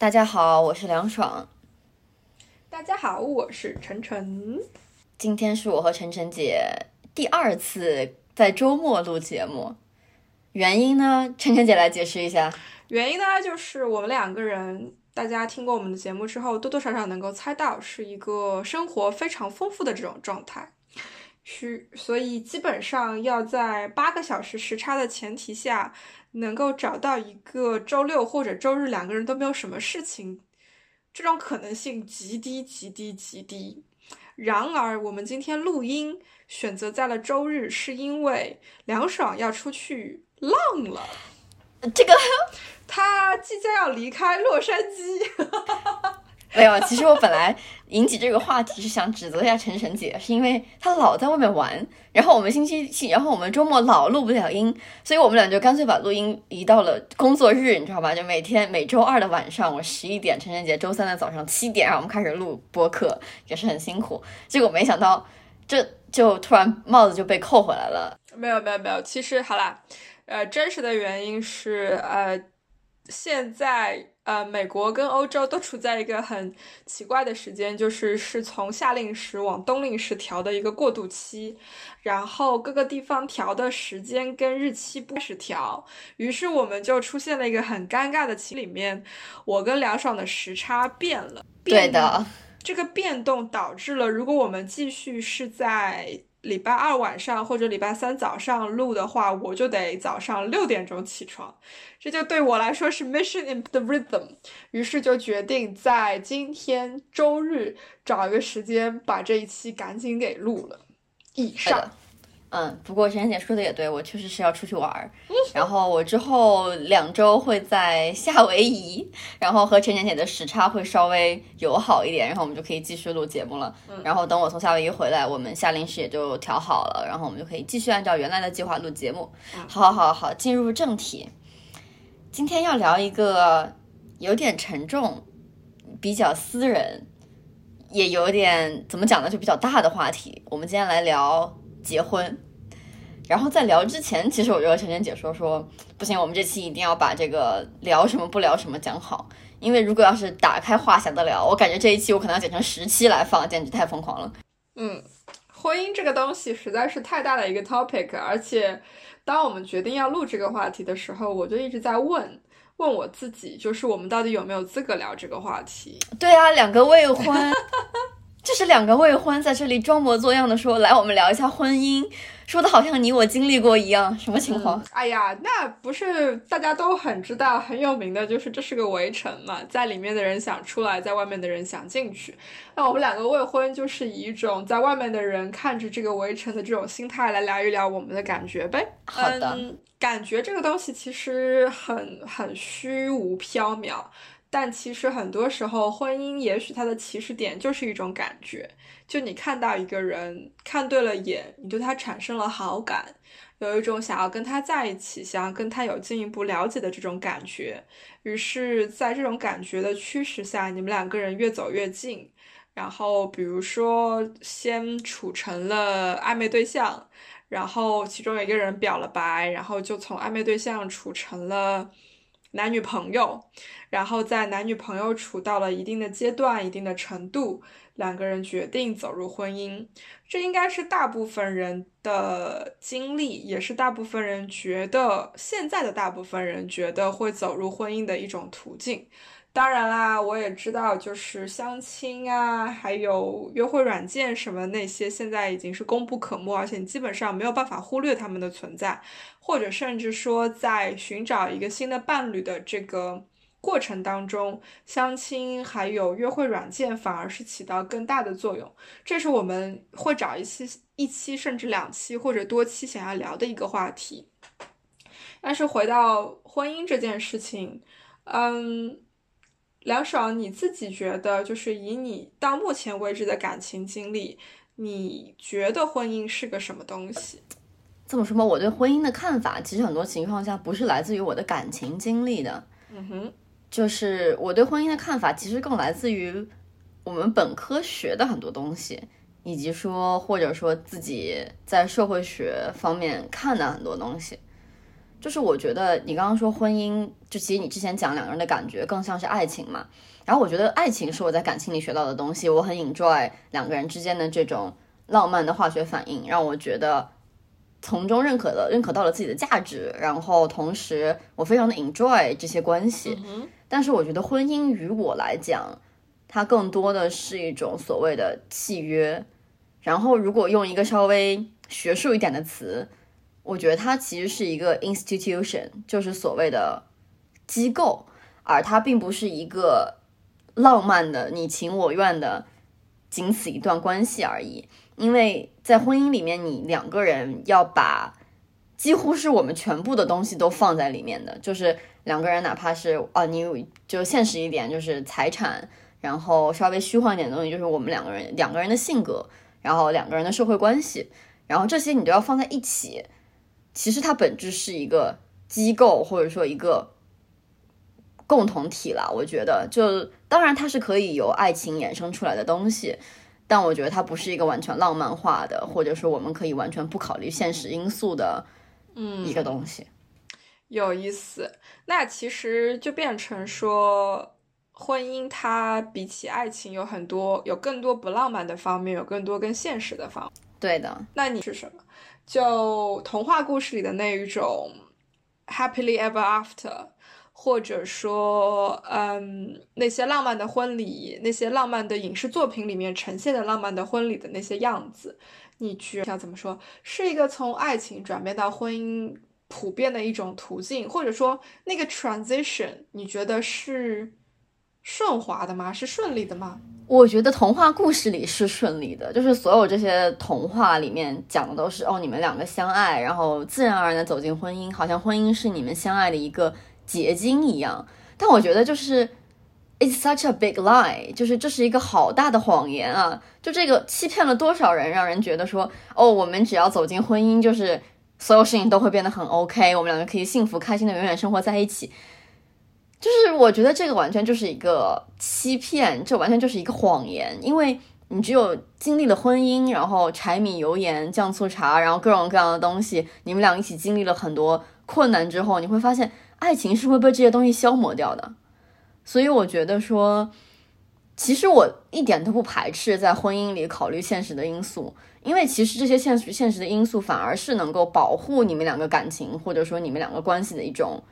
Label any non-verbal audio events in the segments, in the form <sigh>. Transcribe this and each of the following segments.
大家好，我是梁爽。大家好，我是晨晨。今天是我和晨晨姐第二次在周末录节目，原因呢？晨晨姐来解释一下。原因呢，就是我们两个人，大家听过我们的节目之后，多多少少能够猜到，是一个生活非常丰富的这种状态。需所以基本上要在八个小时时差的前提下。能够找到一个周六或者周日两个人都没有什么事情，这种可能性极低极低极低。然而，我们今天录音选择在了周日，是因为梁爽要出去浪了。这个，他即将要离开洛杉矶。<laughs> 没有，其实我本来引起这个话题是想指责一下晨晨姐，是因为她老在外面玩，然后我们星期七，然后我们周末老录不了音，所以我们俩就干脆把录音移到了工作日，你知道吧？就每天每周二的晚上我十一点，晨晨姐周三的早上七点，然后我们开始录播客，也是很辛苦。结果没想到，这就突然帽子就被扣回来了。没有没有没有，其实好啦，呃，真实的原因是呃，现在。呃，美国跟欧洲都处在一个很奇怪的时间，就是是从夏令时往冬令时调的一个过渡期，然后各个地方调的时间跟日期不开始调，于是我们就出现了一个很尴尬的期里面，我跟梁爽的时差变了，对的，这个变动导致了，如果我们继续是在。礼拜二晚上或者礼拜三早上录的话，我就得早上六点钟起床，这就对我来说是 mission in the rhythm。于是就决定在今天周日找一个时间把这一期赶紧给录了。以上。嗯，不过陈姐说的也对，我确实是要出去玩儿，然后我之后两周会在夏威夷，然后和陈晨姐的时差会稍微友好一点，然后我们就可以继续录节目了。然后等我从夏威夷回来，我们夏令时也就调好了，然后我们就可以继续按照原来的计划录节目。好，好，好，好，进入正题，今天要聊一个有点沉重、比较私人，也有点怎么讲呢，就比较大的话题。我们今天来聊。结婚，然后在聊之前，其实我就和晨晨姐说说，不行，我们这期一定要把这个聊什么不聊什么讲好，因为如果要是打开话匣子聊，我感觉这一期我可能要剪成十期来放，简直太疯狂了。嗯，婚姻这个东西实在是太大的一个 topic，而且当我们决定要录这个话题的时候，我就一直在问问我自己，就是我们到底有没有资格聊这个话题？对啊，两个未婚。就是两个未婚在这里装模作样的说：“来，我们聊一下婚姻。”说的好像你我经历过一样，什么情况？哎呀，那不是大家都很知道、很有名的，就是这是个围城嘛，在里面的人想出来，在外面的人想进去。那我们两个未婚，就是以一种在外面的人看着这个围城的这种心态来聊一聊我们的感觉呗。好的，感觉这个东西其实很很虚无缥缈。但其实很多时候，婚姻也许它的起始点就是一种感觉，就你看到一个人看对了眼，你对他产生了好感，有一种想要跟他在一起，想要跟他有进一步了解的这种感觉。于是，在这种感觉的驱使下，你们两个人越走越近。然后，比如说，先处成了暧昧对象，然后其中有一个人表了白，然后就从暧昧对象处成了。男女朋友，然后在男女朋友处到了一定的阶段、一定的程度，两个人决定走入婚姻。这应该是大部分人的经历，也是大部分人觉得现在的大部分人觉得会走入婚姻的一种途径。当然啦，我也知道，就是相亲啊，还有约会软件什么那些，现在已经是功不可没，而且你基本上没有办法忽略他们的存在，或者甚至说，在寻找一个新的伴侣的这个过程当中，相亲还有约会软件反而是起到更大的作用。这是我们会找一期、一期甚至两期或者多期想要聊的一个话题。但是回到婚姻这件事情，嗯，梁爽，你自己觉得，就是以你到目前为止的感情经历，你觉得婚姻是个什么东西？这么说吧，我对婚姻的看法，其实很多情况下不是来自于我的感情经历的。嗯哼，就是我对婚姻的看法，其实更来自于我们本科学的很多东西。以及说，或者说自己在社会学方面看的很多东西，就是我觉得你刚刚说婚姻，就其实你之前讲两个人的感觉更像是爱情嘛。然后我觉得爱情是我在感情里学到的东西，我很 enjoy 两个人之间的这种浪漫的化学反应，让我觉得从中认可了认可到了自己的价值。然后同时我非常的 enjoy 这些关系。但是我觉得婚姻于我来讲。它更多的是一种所谓的契约，然后如果用一个稍微学术一点的词，我觉得它其实是一个 institution，就是所谓的机构，而它并不是一个浪漫的你情我愿的仅此一段关系而已。因为在婚姻里面，你两个人要把几乎是我们全部的东西都放在里面的，就是两个人哪怕是啊，你就现实一点，就是财产。然后稍微虚幻一点的东西，就是我们两个人两个人的性格，然后两个人的社会关系，然后这些你都要放在一起。其实它本质是一个机构或者说一个共同体啦。我觉得，就当然它是可以由爱情衍生出来的东西，但我觉得它不是一个完全浪漫化的，或者说我们可以完全不考虑现实因素的，嗯，一个东西。有意思，那其实就变成说。婚姻它比起爱情有很多，有更多不浪漫的方面，有更多更现实的方面。对的，那你是什么？就童话故事里的那一种 happily ever after，或者说，嗯，那些浪漫的婚礼，那些浪漫的影视作品里面呈现的浪漫的婚礼的那些样子，你觉得怎么说？是一个从爱情转变到婚姻普遍的一种途径，或者说那个 transition，你觉得是？顺滑的吗？是顺利的吗？我觉得童话故事里是顺利的，就是所有这些童话里面讲的都是哦，你们两个相爱，然后自然而然的走进婚姻，好像婚姻是你们相爱的一个结晶一样。但我觉得就是 it's such a big lie，就是这是一个好大的谎言啊！就这个欺骗了多少人，让人觉得说哦，我们只要走进婚姻，就是所有事情都会变得很 OK，我们两个可以幸福开心的永远生活在一起。就是我觉得这个完全就是一个欺骗，这完全就是一个谎言。因为你只有经历了婚姻，然后柴米油盐酱醋茶，然后各种各样的东西，你们俩一起经历了很多困难之后，你会发现爱情是会被这些东西消磨掉的。所以我觉得说，其实我一点都不排斥在婚姻里考虑现实的因素，因为其实这些现实现实的因素反而是能够保护你们两个感情，或者说你们两个关系的一种。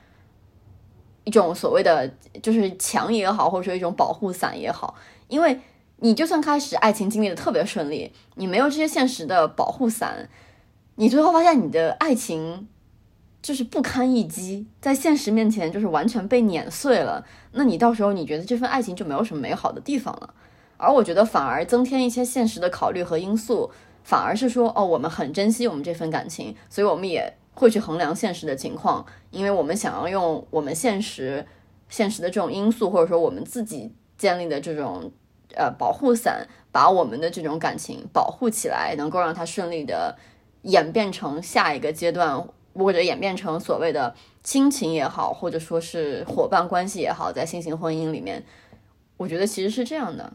一种所谓的就是墙也好，或者说一种保护伞也好，因为你就算开始爱情经历的特别顺利，你没有这些现实的保护伞，你最后发现你的爱情就是不堪一击，在现实面前就是完全被碾碎了。那你到时候你觉得这份爱情就没有什么美好的地方了。而我觉得反而增添一些现实的考虑和因素，反而是说哦，我们很珍惜我们这份感情，所以我们也。会去衡量现实的情况，因为我们想要用我们现实、现实的这种因素，或者说我们自己建立的这种呃保护伞，把我们的这种感情保护起来，能够让它顺利的演变成下一个阶段，或者演变成所谓的亲情也好，或者说是伙伴关系也好，在新型婚姻里面，我觉得其实是这样的。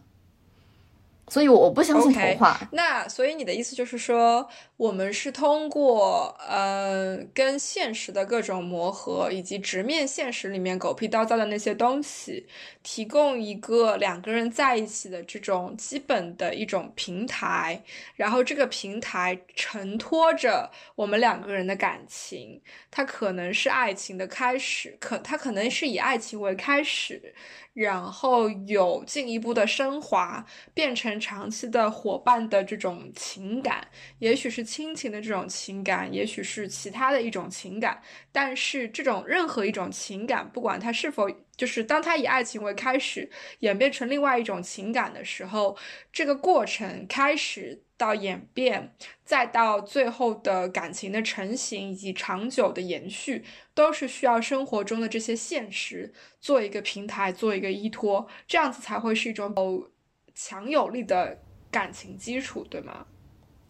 所以我不相信童话。那所以你的意思就是说，我们是通过呃跟现实的各种磨合，以及直面现实里面狗屁叨糟的那些东西，提供一个两个人在一起的这种基本的一种平台。然后这个平台承托着我们两个人的感情，它可能是爱情的开始，可它可能是以爱情为开始，然后有进一步的升华，变成。长期的伙伴的这种情感，也许是亲情的这种情感，也许是其他的一种情感。但是这种任何一种情感，不管它是否就是当它以爱情为开始，演变成另外一种情感的时候，这个过程开始到演变，再到最后的感情的成型以及长久的延续，都是需要生活中的这些现实做一个平台，做一个依托，这样子才会是一种有强有力的感情基础，对吗？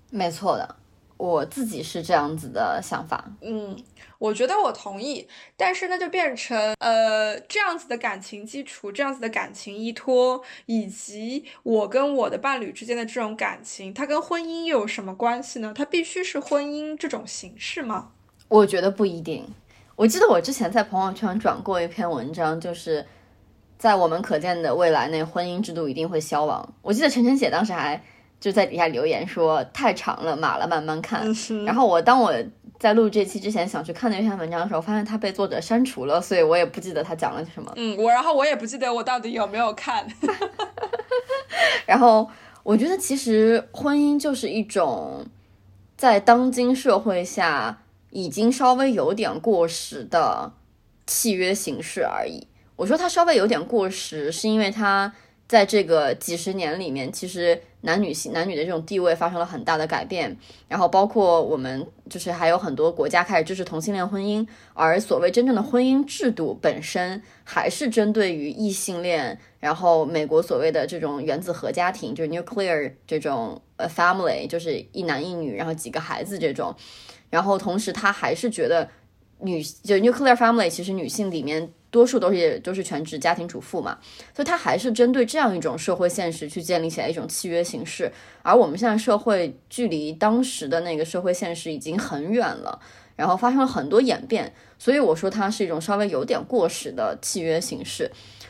没错的。我自己是这样子的想法，嗯，我觉得我同意，但是那就变成呃这样子的感情基础，这样子的感情依托，以及我跟我的伴侣之间的这种感情，它跟婚姻又有什么关系呢？它必须是婚姻这种形式吗？我觉得不一定。我记得我之前在朋友圈转过一篇文章，就是在我们可见的未来内，婚姻制度一定会消亡。我记得晨晨姐当时还。就在底下留言说太长了，码了，慢慢看。然后我当我在录这期之前想去看那篇文章的时候，发现它被作者删除了，所以我也不记得他讲了什么。嗯，我然后我也不记得我到底有没有看。<laughs> 然后我觉得其实婚姻就是一种在当今社会下已经稍微有点过时的契约形式而已。我说它稍微有点过时，是因为它。在这个几十年里面，其实男女性男女的这种地位发生了很大的改变，然后包括我们就是还有很多国家开始支持同性恋婚姻，而所谓真正的婚姻制度本身还是针对于异性恋，然后美国所谓的这种原子核家庭，就是 nuclear 这种呃 family，就是一男一女，然后几个孩子这种，然后同时他还是觉得女就 nuclear family 其实女性里面。多数都是都是全职家庭主妇嘛，所以他还是针对这样一种社会现实去建立起来一种契约形式。而我们现在社会距离当时的那个社会现实已经很远了，然后发生了很多演变，所以我说它是一种稍微有点过时的契约形式。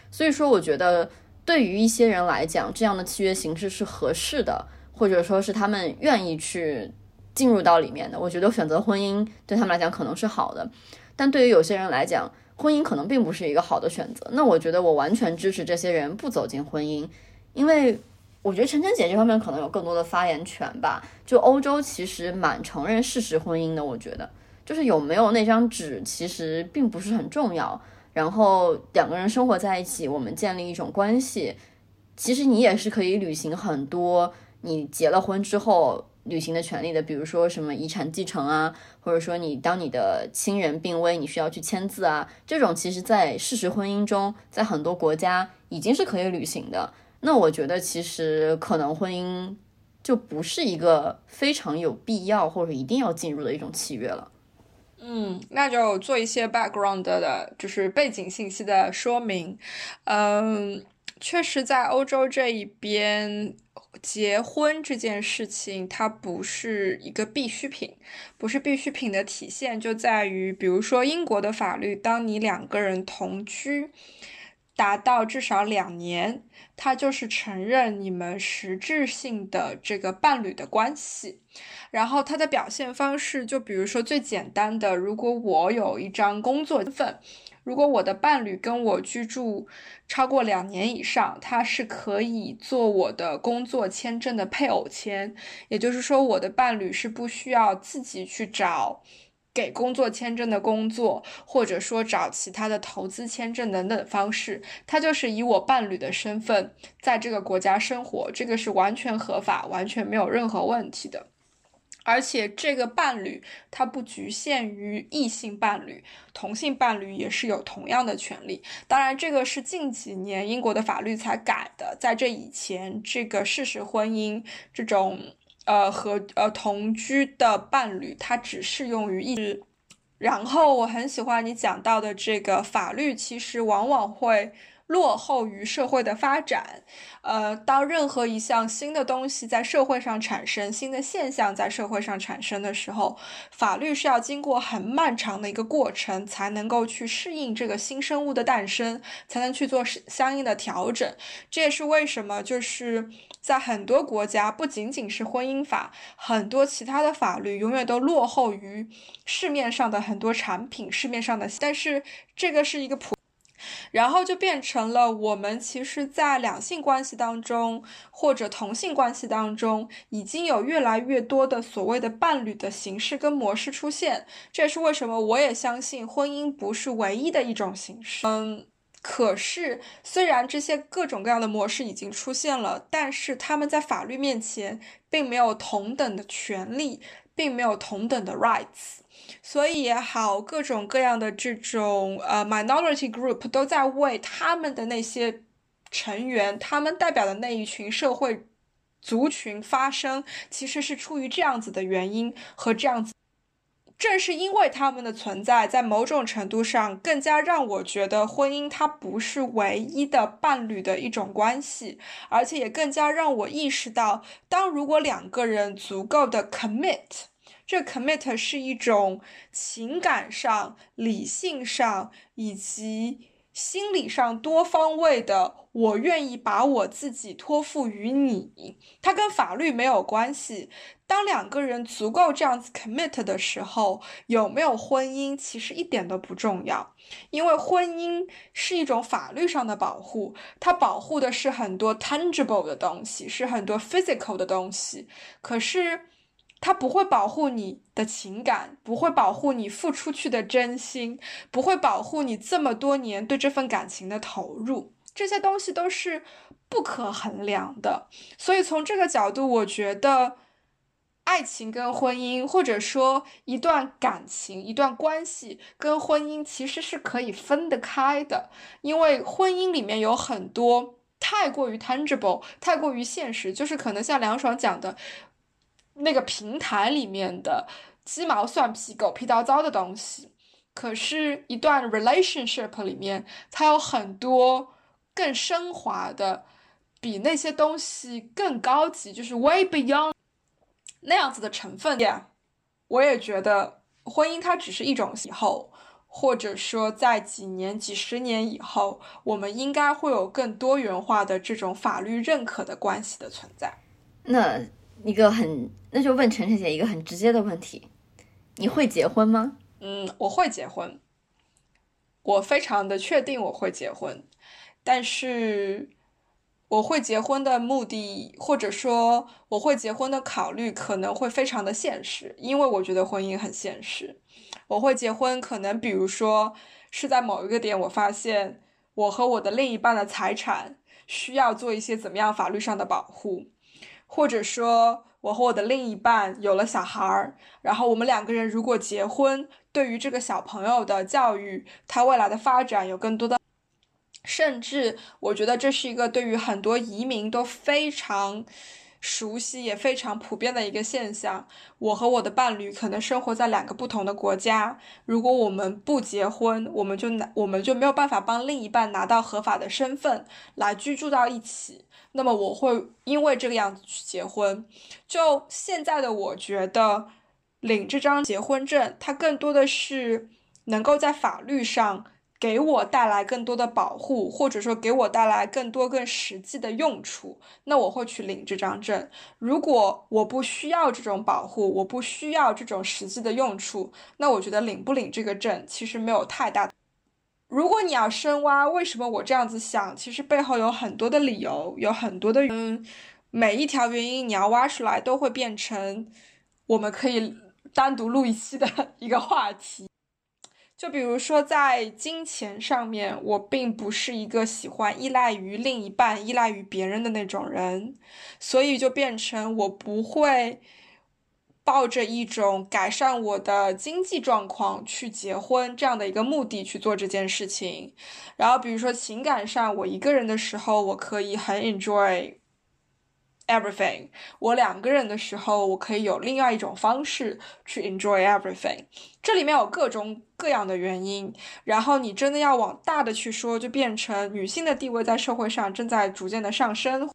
所以说，我觉得对于一些人来讲，这样的契约形式是合适的，或者说是他们愿意去进入到里面的。我觉得选择婚姻对他们来讲可能是好的，但对于有些人来讲，婚姻可能并不是一个好的选择，那我觉得我完全支持这些人不走进婚姻，因为我觉得晨晨姐这方面可能有更多的发言权吧。就欧洲其实蛮承认事实婚姻的，我觉得就是有没有那张纸其实并不是很重要。然后两个人生活在一起，我们建立一种关系，其实你也是可以履行很多你结了婚之后。履行的权利的，比如说什么遗产继承啊，或者说你当你的亲人病危，你需要去签字啊，这种其实，在事实婚姻中，在很多国家已经是可以履行的。那我觉得，其实可能婚姻就不是一个非常有必要或者一定要进入的一种契约了。嗯，那就做一些 background 的，就是背景信息的说明。嗯，确实，在欧洲这一边。结婚这件事情，它不是一个必需品，不是必需品的体现就在于，比如说英国的法律，当你两个人同居达到至少两年，它就是承认你们实质性的这个伴侣的关系。然后它的表现方式，就比如说最简单的，如果我有一张工作份。如果我的伴侣跟我居住超过两年以上，他是可以做我的工作签证的配偶签，也就是说，我的伴侣是不需要自己去找给工作签证的工作，或者说找其他的投资签证等等方式，他就是以我伴侣的身份在这个国家生活，这个是完全合法，完全没有任何问题的。而且这个伴侣他不局限于异性伴侣，同性伴侣也是有同样的权利。当然，这个是近几年英国的法律才改的，在这以前，这个事实婚姻这种呃和呃同居的伴侣，它只适用于异。然后我很喜欢你讲到的这个法律，其实往往会。落后于社会的发展，呃，当任何一项新的东西在社会上产生，新的现象在社会上产生的时候，法律是要经过很漫长的一个过程，才能够去适应这个新生物的诞生，才能去做相应的调整。这也是为什么，就是在很多国家，不仅仅是婚姻法，很多其他的法律永远都落后于市面上的很多产品，市面上的，但是这个是一个普。然后就变成了我们其实，在两性关系当中或者同性关系当中，已经有越来越多的所谓的伴侣的形式跟模式出现。这也是为什么我也相信婚姻不是唯一的一种形式。嗯。可是，虽然这些各种各样的模式已经出现了，但是他们在法律面前并没有同等的权利，并没有同等的 rights。所以也好，各种各样的这种呃 minority group 都在为他们的那些成员，他们代表的那一群社会族群发声，其实是出于这样子的原因和这样子。正是因为他们的存在，在某种程度上更加让我觉得婚姻它不是唯一的伴侣的一种关系，而且也更加让我意识到，当如果两个人足够的 commit，这 commit 是一种情感上、理性上以及。心理上多方位的，我愿意把我自己托付于你，它跟法律没有关系。当两个人足够这样子 commit 的时候，有没有婚姻其实一点都不重要，因为婚姻是一种法律上的保护，它保护的是很多 tangible 的东西，是很多 physical 的东西。可是。他不会保护你的情感，不会保护你付出去的真心，不会保护你这么多年对这份感情的投入，这些东西都是不可衡量的。所以从这个角度，我觉得爱情跟婚姻，或者说一段感情、一段关系跟婚姻，其实是可以分得开的，因为婚姻里面有很多太过于 tangible、太过于现实，就是可能像梁爽讲的。那个平台里面的鸡毛蒜皮、狗屁叨糟的东西，可是，一段 relationship 里面，它有很多更升华的，比那些东西更高级，就是 way beyond 那样子的成分。Yeah，我也觉得，婚姻它只是一种以后，或者说在几年、几十年以后，我们应该会有更多元化的这种法律认可的关系的存在。那。一个很，那就问晨晨姐一个很直接的问题：你会结婚吗？嗯，我会结婚，我非常的确定我会结婚，但是我会结婚的目的，或者说我会结婚的考虑，可能会非常的现实，因为我觉得婚姻很现实。我会结婚，可能比如说是在某一个点，我发现我和我的另一半的财产需要做一些怎么样法律上的保护。或者说，我和我的另一半有了小孩儿，然后我们两个人如果结婚，对于这个小朋友的教育，他未来的发展有更多的，甚至我觉得这是一个对于很多移民都非常熟悉也非常普遍的一个现象。我和我的伴侣可能生活在两个不同的国家，如果我们不结婚，我们就拿我们就没有办法帮另一半拿到合法的身份来居住到一起。那么我会因为这个样子去结婚。就现在的我觉得，领这张结婚证，它更多的是能够在法律上给我带来更多的保护，或者说给我带来更多更实际的用处。那我会去领这张证。如果我不需要这种保护，我不需要这种实际的用处，那我觉得领不领这个证其实没有太大。如果你要深挖，为什么我这样子想？其实背后有很多的理由，有很多的嗯，每一条原因你要挖出来，都会变成我们可以单独录一期的一个话题。就比如说在金钱上面，我并不是一个喜欢依赖于另一半、依赖于别人的那种人，所以就变成我不会。抱着一种改善我的经济状况去结婚这样的一个目的去做这件事情，然后比如说情感上，我一个人的时候我可以很 enjoy everything，我两个人的时候我可以有另外一种方式去 enjoy everything，这里面有各种各样的原因，然后你真的要往大的去说，就变成女性的地位在社会上正在逐渐的上升。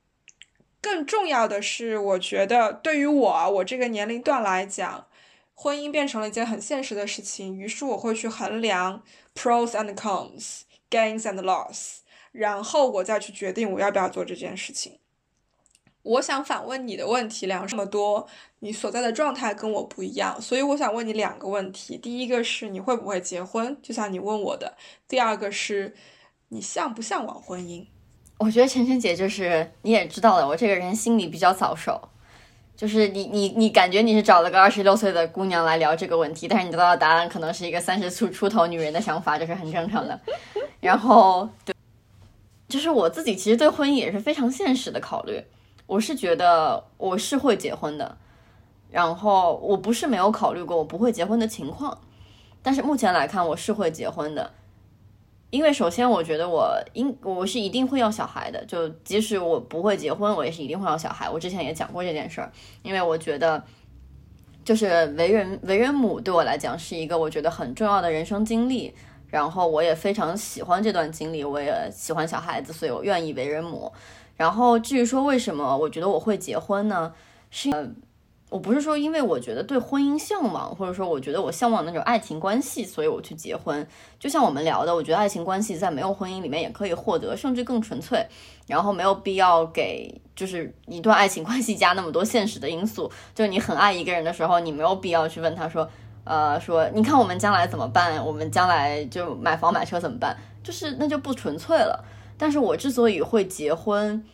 更重要的是，我觉得对于我我这个年龄段来讲，婚姻变成了一件很现实的事情。于是我会去衡量 pros and cons, gains and loss，然后我再去决定我要不要做这件事情。我想反问你的问题，聊这么多，你所在的状态跟我不一样，所以我想问你两个问题。第一个是你会不会结婚，就像你问我的；第二个是你向不向往婚姻？我觉得晨晨姐就是你也知道的，我这个人心里比较早熟，就是你你你感觉你是找了个二十六岁的姑娘来聊这个问题，但是你得到的答案可能是一个三十出出头女人的想法，这是很正常的。然后对，就是我自己其实对婚姻也是非常现实的考虑，我是觉得我是会结婚的，然后我不是没有考虑过我不会结婚的情况，但是目前来看我是会结婚的。因为首先，我觉得我应我是一定会要小孩的，就即使我不会结婚，我也是一定会要小孩。我之前也讲过这件事儿，因为我觉得，就是为人为人母对我来讲是一个我觉得很重要的人生经历，然后我也非常喜欢这段经历，我也喜欢小孩子，所以我愿意为人母。然后至于说为什么我觉得我会结婚呢？是。我不是说因为我觉得对婚姻向往，或者说我觉得我向往那种爱情关系，所以我去结婚。就像我们聊的，我觉得爱情关系在没有婚姻里面也可以获得，甚至更纯粹。然后没有必要给就是一段爱情关系加那么多现实的因素。就你很爱一个人的时候，你没有必要去问他说，呃，说你看我们将来怎么办？我们将来就买房买车怎么办？就是那就不纯粹了。但是我之所以会结婚，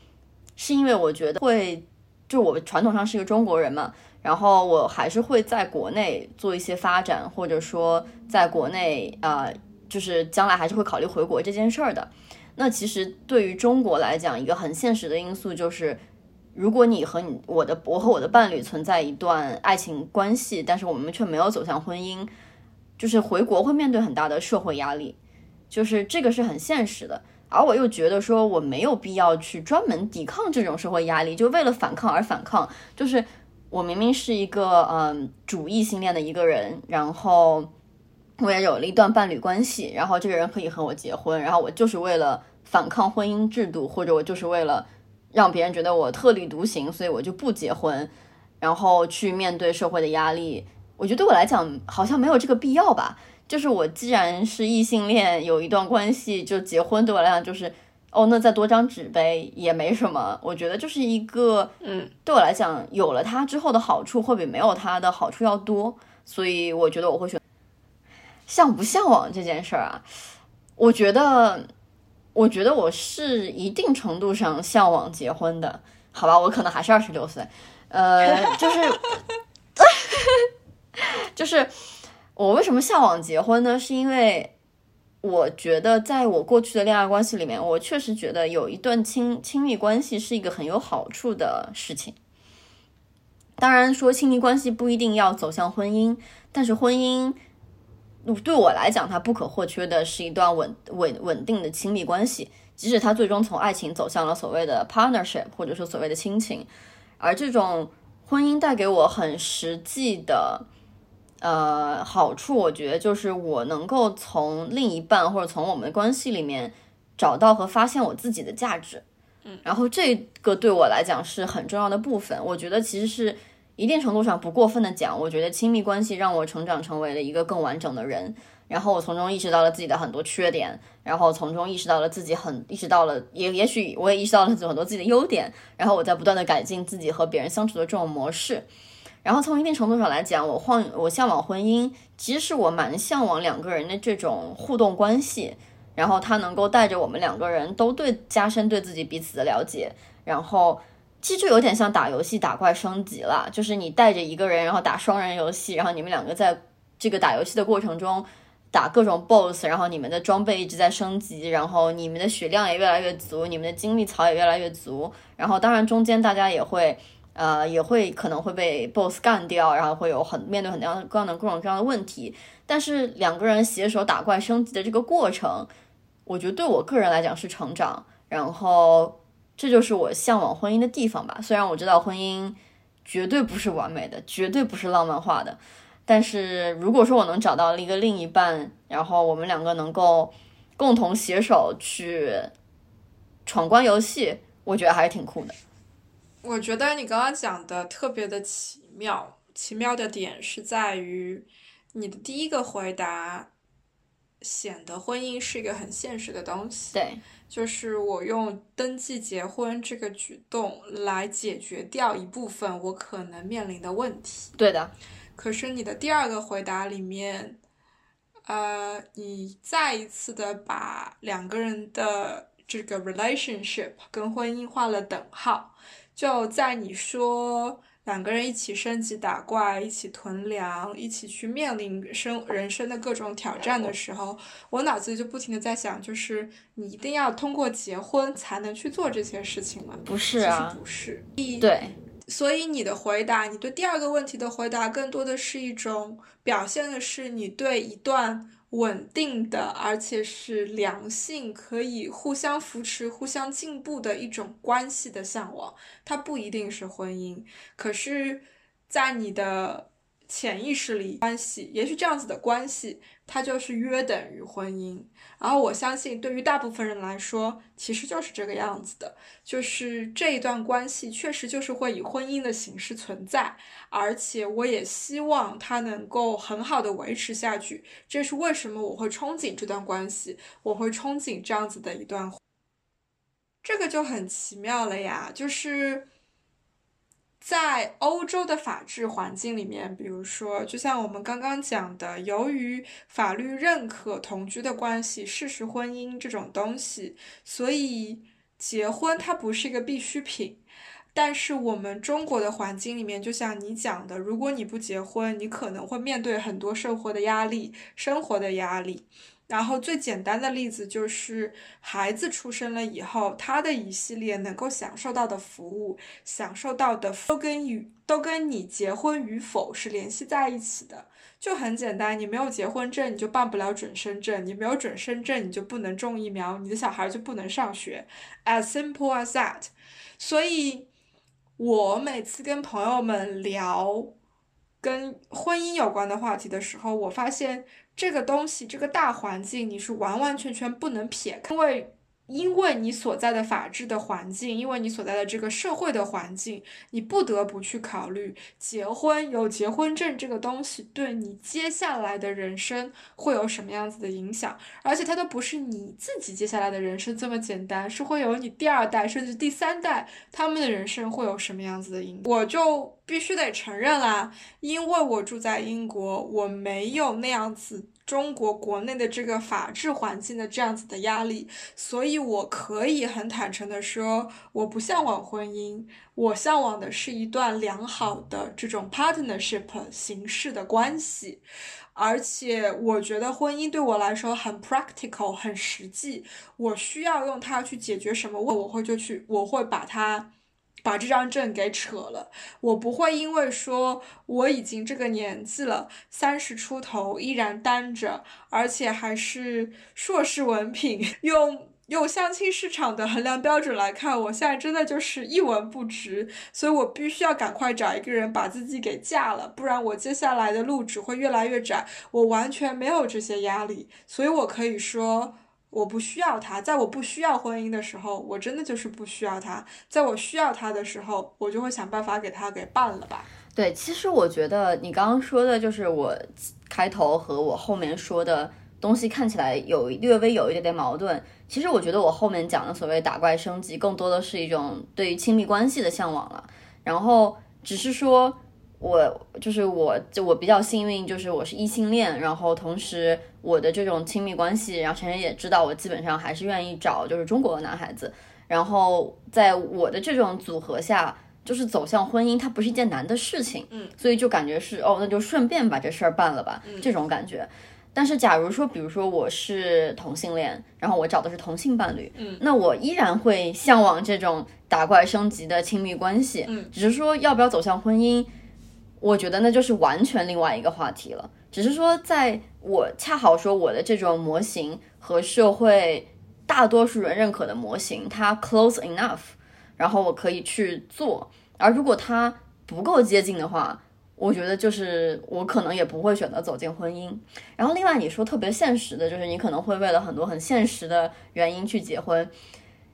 是因为我觉得会。就我传统上是一个中国人嘛，然后我还是会在国内做一些发展，或者说在国内啊，就是将来还是会考虑回国这件事儿的。那其实对于中国来讲，一个很现实的因素就是，如果你和你我的我和我的伴侣存在一段爱情关系，但是我们却没有走向婚姻，就是回国会面对很大的社会压力，就是这个是很现实的。而我又觉得说，我没有必要去专门抵抗这种社会压力，就为了反抗而反抗。就是我明明是一个嗯主异性恋的一个人，然后我也有了一段伴侣关系，然后这个人可以和我结婚，然后我就是为了反抗婚姻制度，或者我就是为了让别人觉得我特立独行，所以我就不结婚，然后去面对社会的压力。我觉得对我来讲，好像没有这个必要吧。就是我既然是异性恋，有一段关系就结婚，对我来讲就是哦，那再多张纸呗，也没什么。我觉得就是一个，嗯，对我来讲，有了它之后的好处会比没有它的好处要多，所以我觉得我会选向不向往这件事儿啊。我觉得，我觉得我是一定程度上向往结婚的，好吧？我可能还是二十六岁，呃，就是，<laughs> 就是。我为什么向往结婚呢？是因为我觉得，在我过去的恋爱关系里面，我确实觉得有一段亲亲密关系是一个很有好处的事情。当然，说亲密关系不一定要走向婚姻，但是婚姻对我来讲，它不可或缺的是一段稳稳稳定的亲密关系，即使它最终从爱情走向了所谓的 partnership，或者说所谓的亲情，而这种婚姻带给我很实际的。呃，好处我觉得就是我能够从另一半或者从我们的关系里面找到和发现我自己的价值，嗯，然后这个对我来讲是很重要的部分。我觉得其实是一定程度上不过分的讲，我觉得亲密关系让我成长成为了一个更完整的人，然后我从中意识到了自己的很多缺点，然后从中意识到了自己很意识到了也也许我也意识到了很多自己的优点，然后我在不断的改进自己和别人相处的这种模式。然后从一定程度上来讲，我换我向往婚姻，其实是我蛮向往两个人的这种互动关系，然后他能够带着我们两个人都对加深对自己彼此的了解，然后其实就有点像打游戏打怪升级了，就是你带着一个人，然后打双人游戏，然后你们两个在这个打游戏的过程中打各种 BOSS，然后你们的装备一直在升级，然后你们的血量也越来越足，你们的精力槽也越来越足，然后当然中间大家也会。呃，也会可能会被 boss 干掉，然后会有很面对很多各样的各种各样的问题。但是两个人携手打怪升级的这个过程，我觉得对我个人来讲是成长。然后这就是我向往婚姻的地方吧。虽然我知道婚姻绝对不是完美的，绝对不是浪漫化的。但是如果说我能找到一个另一半，然后我们两个能够共同携手去闯关游戏，我觉得还是挺酷的。我觉得你刚刚讲的特别的奇妙，奇妙的点是在于你的第一个回答显得婚姻是一个很现实的东西。对，就是我用登记结婚这个举动来解决掉一部分我可能面临的问题。对的。可是你的第二个回答里面，呃，你再一次的把两个人的这个 relationship 跟婚姻画了等号，就在你说。两个人一起升级打怪，一起囤粮，一起去面临生人生的各种挑战的时候，我脑子里就不停的在想，就是你一定要通过结婚才能去做这些事情吗？不是啊，不是。对，所以你的回答，你对第二个问题的回答，更多的是一种表现的是你对一段。稳定的，而且是良性，可以互相扶持、互相进步的一种关系的向往，它不一定是婚姻，可是，在你的。潜意识里关系，也许这样子的关系，它就是约等于婚姻。然后我相信，对于大部分人来说，其实就是这个样子的，就是这一段关系确实就是会以婚姻的形式存在，而且我也希望它能够很好的维持下去。这是为什么我会憧憬这段关系，我会憧憬这样子的一段，这个就很奇妙了呀，就是。在欧洲的法治环境里面，比如说，就像我们刚刚讲的，由于法律认可同居的关系、事实婚姻这种东西，所以结婚它不是一个必需品。但是我们中国的环境里面，就像你讲的，如果你不结婚，你可能会面对很多生活的压力、生活的压力。然后最简单的例子就是，孩子出生了以后，他的一系列能够享受到的服务，享受到的都跟与都跟你结婚与否是联系在一起的。就很简单，你没有结婚证，你就办不了准生证；你没有准生证，你就不能种疫苗，你的小孩就不能上学。As simple as that。所以，我每次跟朋友们聊跟婚姻有关的话题的时候，我发现。这个东西，这个大环境，你是完完全全不能撇开，因为。因为你所在的法治的环境，因为你所在的这个社会的环境，你不得不去考虑结婚有结婚证这个东西对你接下来的人生会有什么样子的影响，而且它都不是你自己接下来的人生这么简单，是会有你第二代甚至第三代他们的人生会有什么样子的影。我就必须得承认啦，因为我住在英国，我没有那样子。中国国内的这个法治环境的这样子的压力，所以我可以很坦诚的说，我不向往婚姻，我向往的是一段良好的这种 partnership 形式的关系，而且我觉得婚姻对我来说很 practical，很实际，我需要用它去解决什么问，我会就去，我会把它。把这张证给扯了，我不会因为说我已经这个年纪了，三十出头依然单着，而且还是硕士文凭，<laughs> 用用相亲市场的衡量标准来看，我现在真的就是一文不值，所以我必须要赶快找一个人把自己给嫁了，不然我接下来的路只会越来越窄。我完全没有这些压力，所以我可以说。我不需要他，在我不需要婚姻的时候，我真的就是不需要他；在我需要他的时候，我就会想办法给他给办了吧。对，其实我觉得你刚刚说的就是我开头和我后面说的东西看起来有略微有一点点矛盾。其实我觉得我后面讲的所谓打怪升级，更多的是一种对于亲密关系的向往了。然后只是说。我就是我，就我比较幸运，就是我是异性恋，然后同时我的这种亲密关系，然后陈晨也知道，我基本上还是愿意找就是中国的男孩子，然后在我的这种组合下，就是走向婚姻，它不是一件难的事情，嗯，所以就感觉是哦，那就顺便把这事儿办了吧，这种感觉。但是假如说，比如说我是同性恋，然后我找的是同性伴侣，嗯，那我依然会向往这种打怪升级的亲密关系，嗯，只是说要不要走向婚姻。我觉得那就是完全另外一个话题了。只是说，在我恰好说我的这种模型和社会大多数人认可的模型，它 close enough，然后我可以去做。而如果它不够接近的话，我觉得就是我可能也不会选择走进婚姻。然后另外你说特别现实的，就是你可能会为了很多很现实的原因去结婚。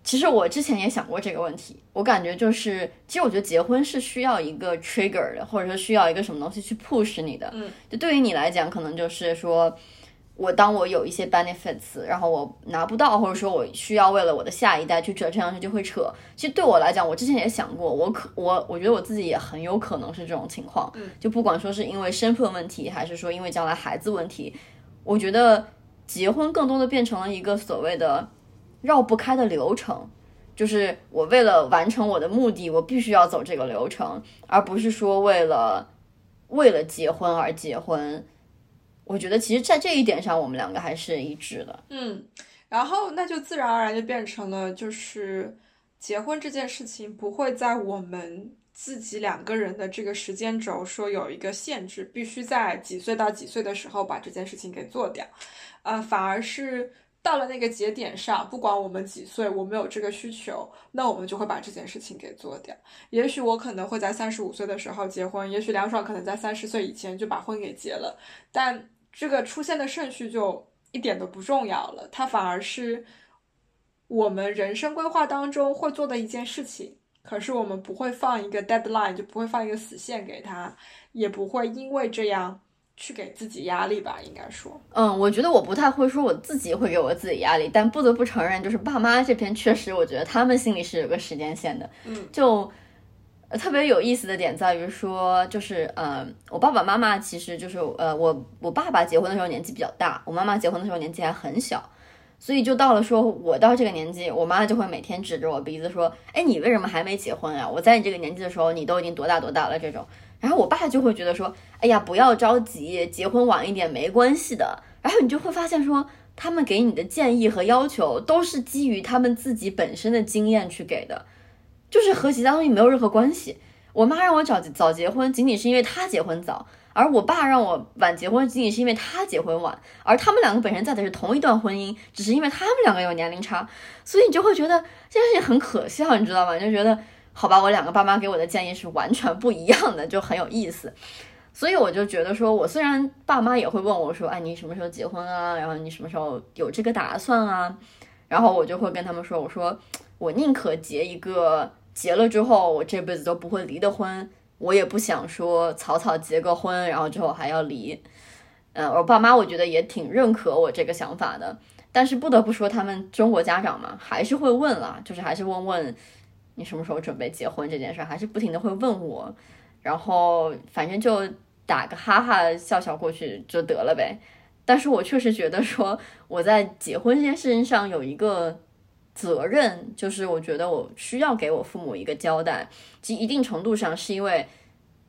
其实我之前也想过这个问题，我感觉就是，其实我觉得结婚是需要一个 trigger 的，或者说需要一个什么东西去 push 你的。嗯，就对于你来讲，可能就是说，我当我有一些 benefits，然后我拿不到，或者说我需要为了我的下一代去折上去，就会扯。其实对我来讲，我之前也想过，我可我我觉得我自己也很有可能是这种情况。嗯，就不管说是因为身份问题，还是说因为将来孩子问题。我觉得结婚更多的变成了一个所谓的绕不开的流程，就是我为了完成我的目的，我必须要走这个流程，而不是说为了为了结婚而结婚。我觉得其实，在这一点上，我们两个还是一致的。嗯，然后那就自然而然就变成了，就是结婚这件事情不会在我们自己两个人的这个时间轴说有一个限制，必须在几岁到几岁的时候把这件事情给做掉，呃，反而是到了那个节点上，不管我们几岁，我们有这个需求，那我们就会把这件事情给做掉。也许我可能会在三十五岁的时候结婚，也许梁爽可能在三十岁以前就把婚给结了，但。这个出现的顺序就一点都不重要了，它反而是我们人生规划当中会做的一件事情。可是我们不会放一个 deadline，就不会放一个死线给他，也不会因为这样去给自己压力吧？应该说，嗯，我觉得我不太会说我自己会给我自己压力，但不得不承认，就是爸妈这边确实，我觉得他们心里是有个时间线的。嗯，就。特别有意思的点在于说，就是呃，我爸爸妈妈其实就是呃，我我爸爸结婚的时候年纪比较大，我妈妈结婚的时候年纪还很小，所以就到了说我到这个年纪，我妈就会每天指着我鼻子说，哎，你为什么还没结婚啊？我在你这个年纪的时候，你都已经多大多大了这种。然后我爸就会觉得说，哎呀，不要着急，结婚晚一点没关系的。然后你就会发现说，他们给你的建议和要求都是基于他们自己本身的经验去给的。就是和其他东西没有任何关系。我妈让我早早结婚，仅仅是因为她结婚早；而我爸让我晚结婚，仅仅是因为他结婚晚。而他们两个本身在的是同一段婚姻，只是因为他们两个有年龄差，所以你就会觉得这件事情很可笑，你知道吗？你就觉得好吧，我两个爸妈给我的建议是完全不一样的，就很有意思。所以我就觉得说，我虽然爸妈也会问我说，哎，你什么时候结婚啊？然后你什么时候有这个打算啊？然后我就会跟他们说，我说我宁可结一个。结了之后，我这辈子都不会离的婚，我也不想说草草结个婚，然后之后还要离。嗯，我爸妈我觉得也挺认可我这个想法的，但是不得不说，他们中国家长嘛，还是会问啦，就是还是问问你什么时候准备结婚这件事，还是不停的会问我，然后反正就打个哈哈笑笑过去就得了呗。但是我确实觉得说我在结婚这件事情上有一个。责任就是我觉得我需要给我父母一个交代，其一定程度上是因为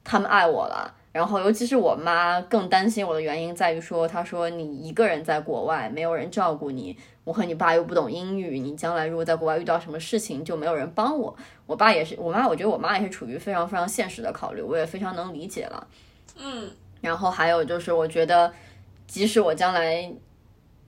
他们爱我了，然后尤其是我妈更担心我的原因在于说，她说你一个人在国外，没有人照顾你，我和你爸又不懂英语，你将来如果在国外遇到什么事情就没有人帮我。我爸也是，我妈我觉得我妈也是处于非常非常现实的考虑，我也非常能理解了。嗯，然后还有就是我觉得，即使我将来。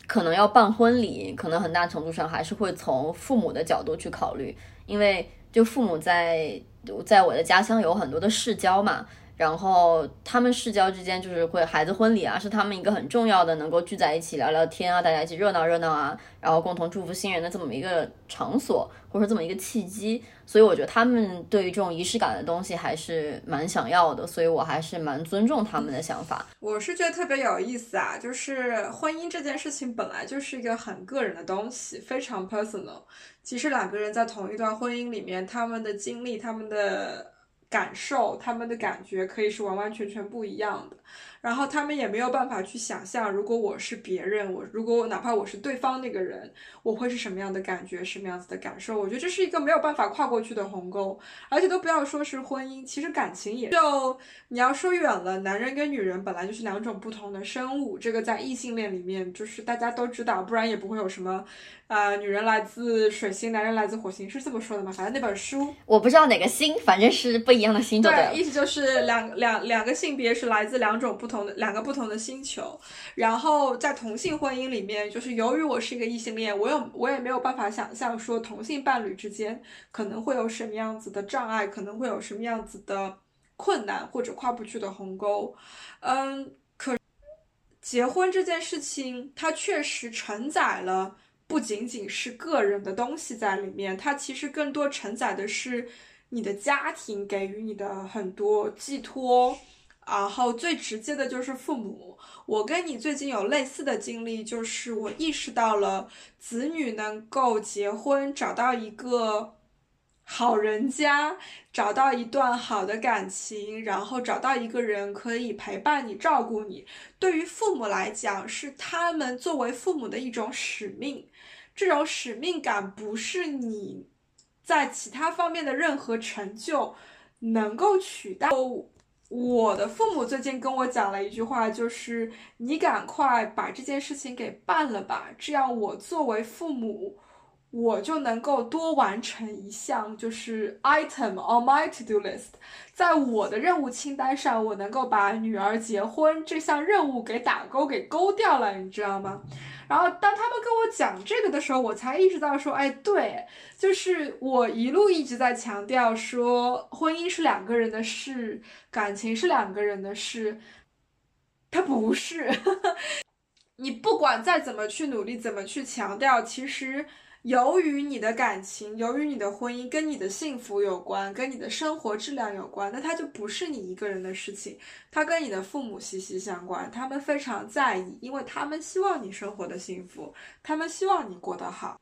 可能要办婚礼，可能很大程度上还是会从父母的角度去考虑，因为就父母在在我的家乡有很多的世交嘛。然后他们世交之间就是会孩子婚礼啊，是他们一个很重要的能够聚在一起聊聊天啊，大家一起热闹热闹啊，然后共同祝福新人的这么一个场所，或者说这么一个契机。所以我觉得他们对于这种仪式感的东西还是蛮想要的，所以我还是蛮尊重他们的想法。我是觉得特别有意思啊，就是婚姻这件事情本来就是一个很个人的东西，非常 personal。其实两个人在同一段婚姻里面，他们的经历，他们的。感受他们的感觉可以是完完全全不一样的。然后他们也没有办法去想象，如果我是别人，我如果哪怕我是对方那个人，我会是什么样的感觉，什么样子的感受？我觉得这是一个没有办法跨过去的鸿沟。而且都不要说是婚姻，其实感情也就你要说远了，男人跟女人本来就是两种不同的生物，这个在异性恋里面就是大家都知道，不然也不会有什么，呃，女人来自水星，男人来自火星，是这么说的吗？反正那本书我不知道哪个星，反正是不一样的星，对，意思就是两两两个性别是来自两种不同。同的两个不同的星球，然后在同性婚姻里面，就是由于我是一个异性恋，我有我也没有办法想象说同性伴侣之间可能会有什么样子的障碍，可能会有什么样子的困难或者跨不去的鸿沟。嗯，可结婚这件事情，它确实承载了不仅仅是个人的东西在里面，它其实更多承载的是你的家庭给予你的很多寄托。然后最直接的就是父母，我跟你最近有类似的经历，就是我意识到了子女能够结婚，找到一个好人家，找到一段好的感情，然后找到一个人可以陪伴你、照顾你。对于父母来讲，是他们作为父母的一种使命。这种使命感不是你在其他方面的任何成就能够取代。我的父母最近跟我讲了一句话，就是你赶快把这件事情给办了吧，这样我作为父母。我就能够多完成一项，就是 item on my to do list，在我的任务清单上，我能够把女儿结婚这项任务给打勾，给勾掉了，你知道吗？然后当他们跟我讲这个的时候，我才意识到说，哎，对，就是我一路一直在强调说，婚姻是两个人的事，感情是两个人的事，它不是。<laughs> 你不管再怎么去努力，怎么去强调，其实。由于你的感情，由于你的婚姻跟你的幸福有关，跟你的生活质量有关，那它就不是你一个人的事情，它跟你的父母息息相关，他们非常在意，因为他们希望你生活的幸福，他们希望你过得好。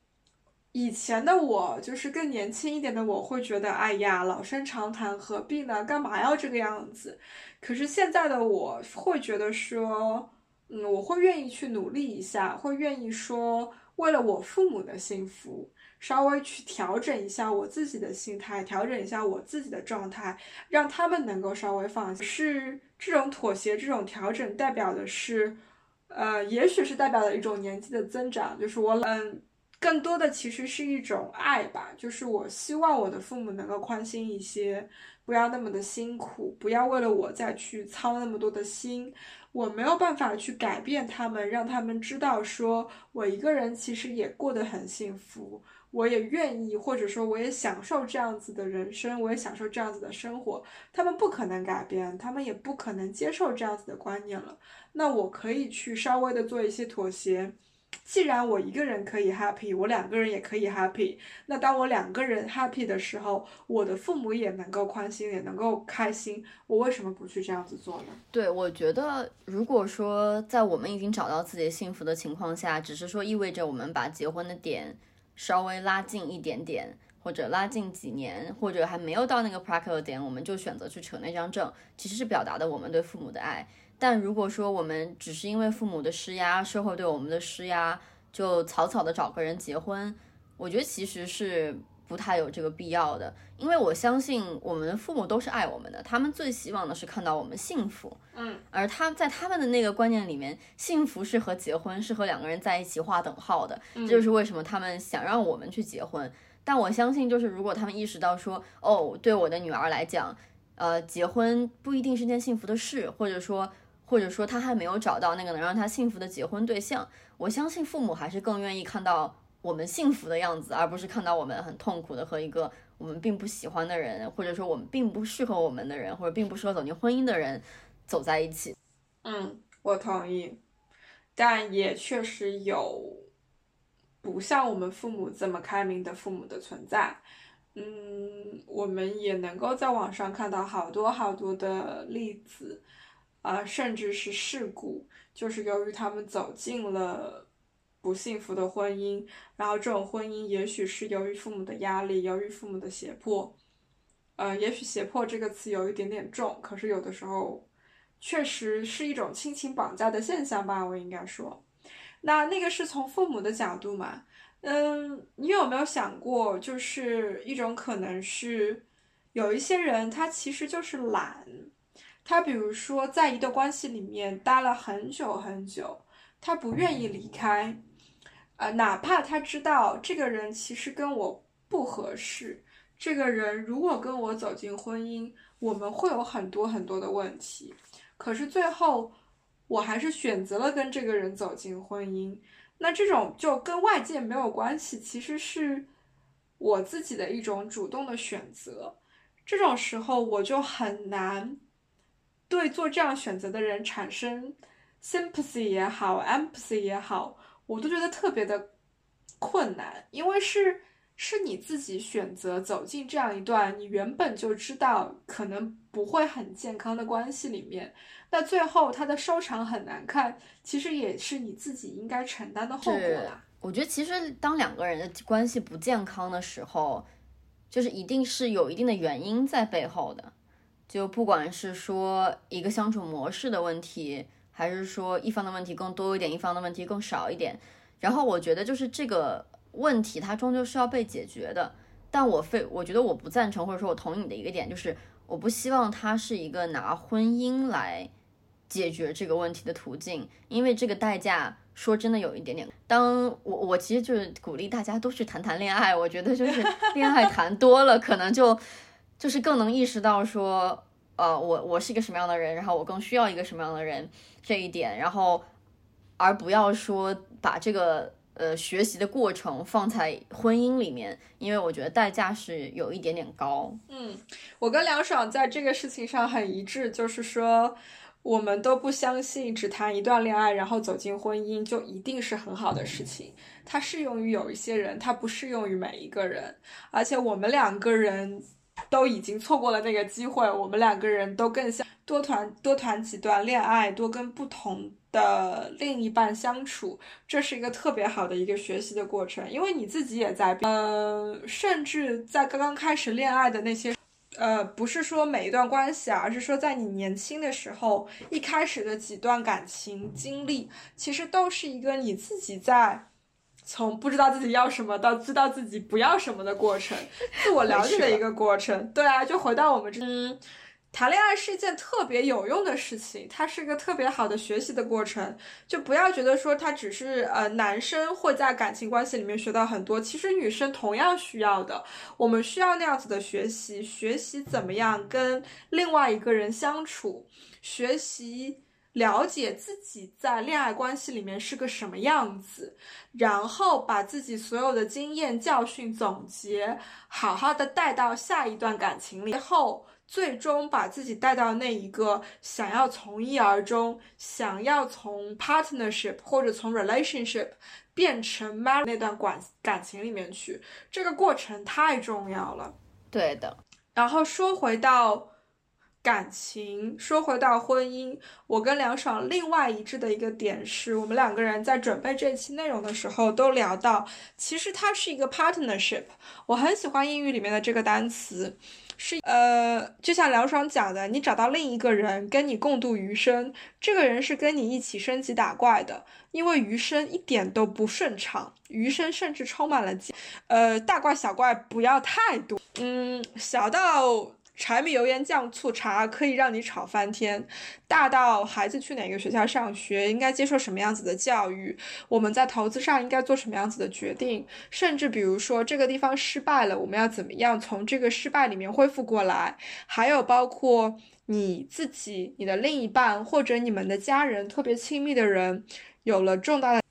以前的我，就是更年轻一点的我，会觉得，哎呀，老生常谈，何必呢？干嘛要这个样子？可是现在的我会觉得说，嗯，我会愿意去努力一下，会愿意说。为了我父母的幸福，稍微去调整一下我自己的心态，调整一下我自己的状态，让他们能够稍微放心。是这种妥协，这种调整，代表的是，呃，也许是代表了一种年纪的增长。就是我，嗯，更多的其实是一种爱吧。就是我希望我的父母能够宽心一些，不要那么的辛苦，不要为了我再去操那么多的心。我没有办法去改变他们，让他们知道说我一个人其实也过得很幸福，我也愿意，或者说我也享受这样子的人生，我也享受这样子的生活。他们不可能改变，他们也不可能接受这样子的观念了。那我可以去稍微的做一些妥协。既然我一个人可以 happy，我两个人也可以 happy。那当我两个人 happy 的时候，我的父母也能够宽心，也能够开心。我为什么不去这样子做呢？对，我觉得如果说在我们已经找到自己幸福的情况下，只是说意味着我们把结婚的点稍微拉近一点点，或者拉近几年，或者还没有到那个 practical 点，我们就选择去扯那张证，其实是表达的我们对父母的爱。但如果说我们只是因为父母的施压、社会对我们的施压，就草草的找个人结婚，我觉得其实是不太有这个必要的。因为我相信我们的父母都是爱我们的，他们最希望的是看到我们幸福。嗯，而他在他们的那个观念里面，幸福是和结婚是和两个人在一起划等号的。这就是为什么他们想让我们去结婚。但我相信，就是如果他们意识到说，哦，对我的女儿来讲，呃，结婚不一定是件幸福的事，或者说。或者说他还没有找到那个能让他幸福的结婚对象，我相信父母还是更愿意看到我们幸福的样子，而不是看到我们很痛苦的和一个我们并不喜欢的人，或者说我们并不适合我们的人，或者并不适合走进婚姻的人走在一起。嗯，我同意，但也确实有不像我们父母这么开明的父母的存在。嗯，我们也能够在网上看到好多好多的例子。啊，甚至是事故，就是由于他们走进了不幸福的婚姻，然后这种婚姻也许是由于父母的压力，由于父母的胁迫，呃，也许胁迫这个词有一点点重，可是有的时候确实是一种亲情绑架的现象吧，我应该说，那那个是从父母的角度嘛，嗯，你有没有想过，就是一种可能是有一些人他其实就是懒。他比如说，在一段关系里面待了很久很久，他不愿意离开，呃，哪怕他知道这个人其实跟我不合适，这个人如果跟我走进婚姻，我们会有很多很多的问题，可是最后我还是选择了跟这个人走进婚姻，那这种就跟外界没有关系，其实是我自己的一种主动的选择，这种时候我就很难。对做这样选择的人产生 sympathy 也好，empathy 也好，我都觉得特别的困难，因为是是你自己选择走进这样一段你原本就知道可能不会很健康的关系里面，那最后它的收场很难看，其实也是你自己应该承担的后果啦。我觉得其实当两个人的关系不健康的时候。就是一定是有一定的原因在背后的。就不管是说一个相处模式的问题，还是说一方的问题更多一点，一方的问题更少一点，然后我觉得就是这个问题它终究是要被解决的。但我非我觉得我不赞成，或者说我同意你的一个点，就是我不希望它是一个拿婚姻来解决这个问题的途径，因为这个代价说真的有一点点。当我我其实就是鼓励大家都去谈谈恋爱，我觉得就是恋爱谈多了，可能就就是更能意识到说，呃，我我是一个什么样的人，然后我更需要一个什么样的人这一点，然后而不要说把这个。呃，学习的过程放在婚姻里面，因为我觉得代价是有一点点高。嗯，我跟梁爽在这个事情上很一致，就是说我们都不相信只谈一段恋爱，然后走进婚姻就一定是很好的事情。它适用于有一些人，它不适用于每一个人。而且我们两个人都已经错过了那个机会，我们两个人都更像多团多谈几段恋爱，多跟不同。的另一半相处，这是一个特别好的一个学习的过程，因为你自己也在，呃，甚至在刚刚开始恋爱的那些，呃，不是说每一段关系啊，而是说在你年轻的时候，一开始的几段感情经历，其实都是一个你自己在从不知道自己要什么到知道自己不要什么的过程，自我 <laughs> 了解的一个过程。对啊，就回到我们这。谈恋爱是一件特别有用的事情，它是一个特别好的学习的过程。就不要觉得说它只是呃男生会在感情关系里面学到很多，其实女生同样需要的。我们需要那样子的学习，学习怎么样跟另外一个人相处，学习了解自己在恋爱关系里面是个什么样子，然后把自己所有的经验教训总结，好好的带到下一段感情里后。最终把自己带到那一个想要从一而终，想要从 partnership 或者从 relationship 变成 marriage 那段感感情里面去，这个过程太重要了。对的。然后说回到感情，说回到婚姻，我跟梁爽另外一致的一个点是，我们两个人在准备这期内容的时候都聊到，其实它是一个 partnership。我很喜欢英语里面的这个单词。是呃，就像梁爽讲的，你找到另一个人跟你共度余生，这个人是跟你一起升级打怪的，因为余生一点都不顺畅，余生甚至充满了呃，大怪小怪不要太多，嗯，小到。柴米油盐酱醋茶可以让你吵翻天，大到孩子去哪个学校上学，应该接受什么样子的教育，我们在投资上应该做什么样子的决定，甚至比如说这个地方失败了，我们要怎么样从这个失败里面恢复过来，还有包括你自己、你的另一半或者你们的家人特别亲密的人有了重大的、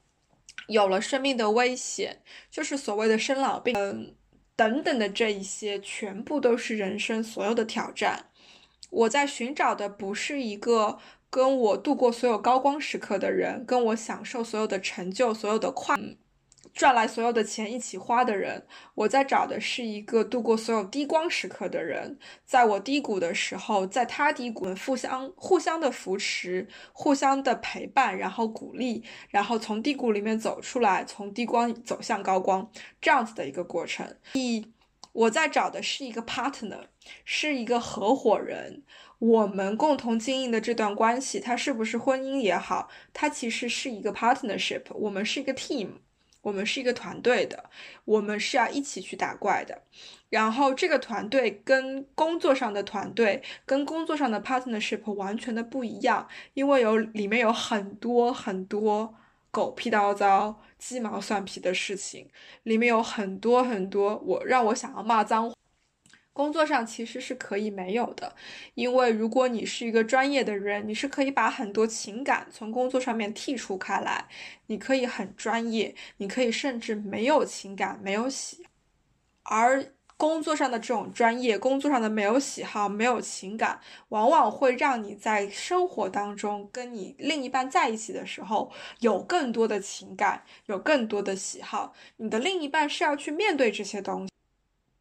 有了生命的危险，就是所谓的生老病嗯。等等的这一些，全部都是人生所有的挑战。我在寻找的不是一个跟我度过所有高光时刻的人，跟我享受所有的成就、所有的快。赚来所有的钱一起花的人，我在找的是一个度过所有低光时刻的人，在我低谷的时候，在他低谷们，互相互相的扶持，互相的陪伴，然后鼓励，然后从低谷里面走出来，从低光走向高光，这样子的一个过程。一，我在找的是一个 partner，是一个合伙人，我们共同经营的这段关系，它是不是婚姻也好，它其实是一个 partnership，我们是一个 team。我们是一个团队的，我们是要一起去打怪的。然后这个团队跟工作上的团队、跟工作上的 partnership 完全的不一样，因为有里面有很多很多狗屁叨叨、鸡毛蒜皮的事情，里面有很多很多我让我想要骂脏话。工作上其实是可以没有的，因为如果你是一个专业的人，你是可以把很多情感从工作上面剔除开来，你可以很专业，你可以甚至没有情感，没有喜。而工作上的这种专业，工作上的没有喜好，没有情感，往往会让你在生活当中跟你另一半在一起的时候，有更多的情感，有更多的喜好。你的另一半是要去面对这些东西。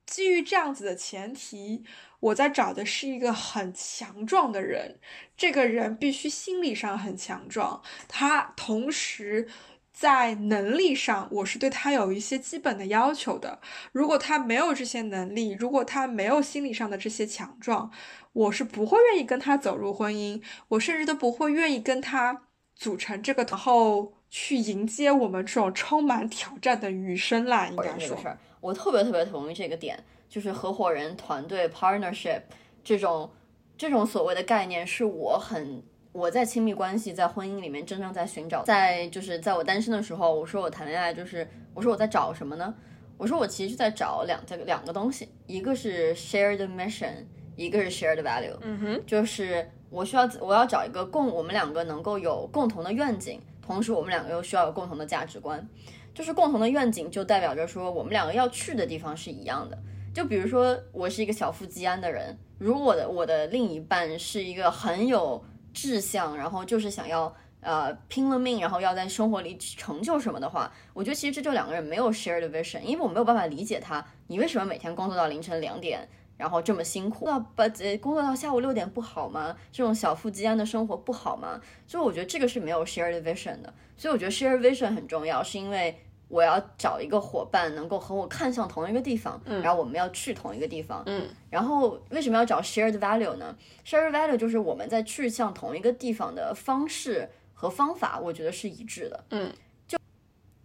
基于这样子的前提，我在找的是一个很强壮的人。这个人必须心理上很强壮，他同时在能力上，我是对他有一些基本的要求的。如果他没有这些能力，如果他没有心理上的这些强壮，我是不会愿意跟他走入婚姻，我甚至都不会愿意跟他组成这个，然后去迎接我们这种充满挑战的余生啦。应该说，我特别特别同意这个点，就是合伙人、团队、partnership 这种这种所谓的概念，是我很。我在亲密关系、在婚姻里面真正在寻找，在就是在我单身的时候，我说我谈恋爱就是我说我在找什么呢？我说我其实是在找两这个两个东西，一个是 shared mission，一个是 shared value。嗯哼，就是我需要我要找一个共我们两个能够有共同的愿景，同时我们两个又需要有共同的价值观。就是共同的愿景就代表着说我们两个要去的地方是一样的。就比如说我是一个小富即安的人，如果我的我的另一半是一个很有志向，然后就是想要呃拼了命，然后要在生活里成就什么的话，我觉得其实这就两个人没有 shared vision，因为我没有办法理解他，你为什么每天工作到凌晨两点，然后这么辛苦，那把工作到下午六点不好吗？这种小富即安的生活不好吗？就我觉得这个是没有 shared vision 的，所以我觉得 shared vision 很重要，是因为。我要找一个伙伴，能够和我看向同一个地方，然后我们要去同一个地方。嗯，然后为什么要找 shared value 呢？shared value 就是我们在去向同一个地方的方式和方法，我觉得是一致的。嗯，就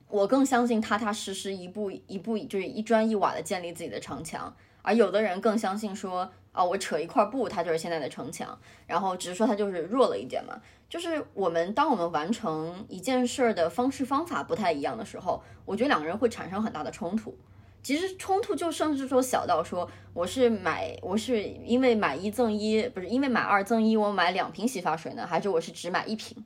我更相信踏踏实实一步一步，就是一砖一瓦的建立自己的城墙，而有的人更相信说，啊，我扯一块布，它就是现在的城墙，然后只是说它就是弱了一点嘛。就是我们，当我们完成一件事儿的方式方法不太一样的时候，我觉得两个人会产生很大的冲突。其实冲突就甚至说小到说，我是买，我是因为买一赠一，不是因为买二赠一，我买两瓶洗发水呢，还是我是只买一瓶？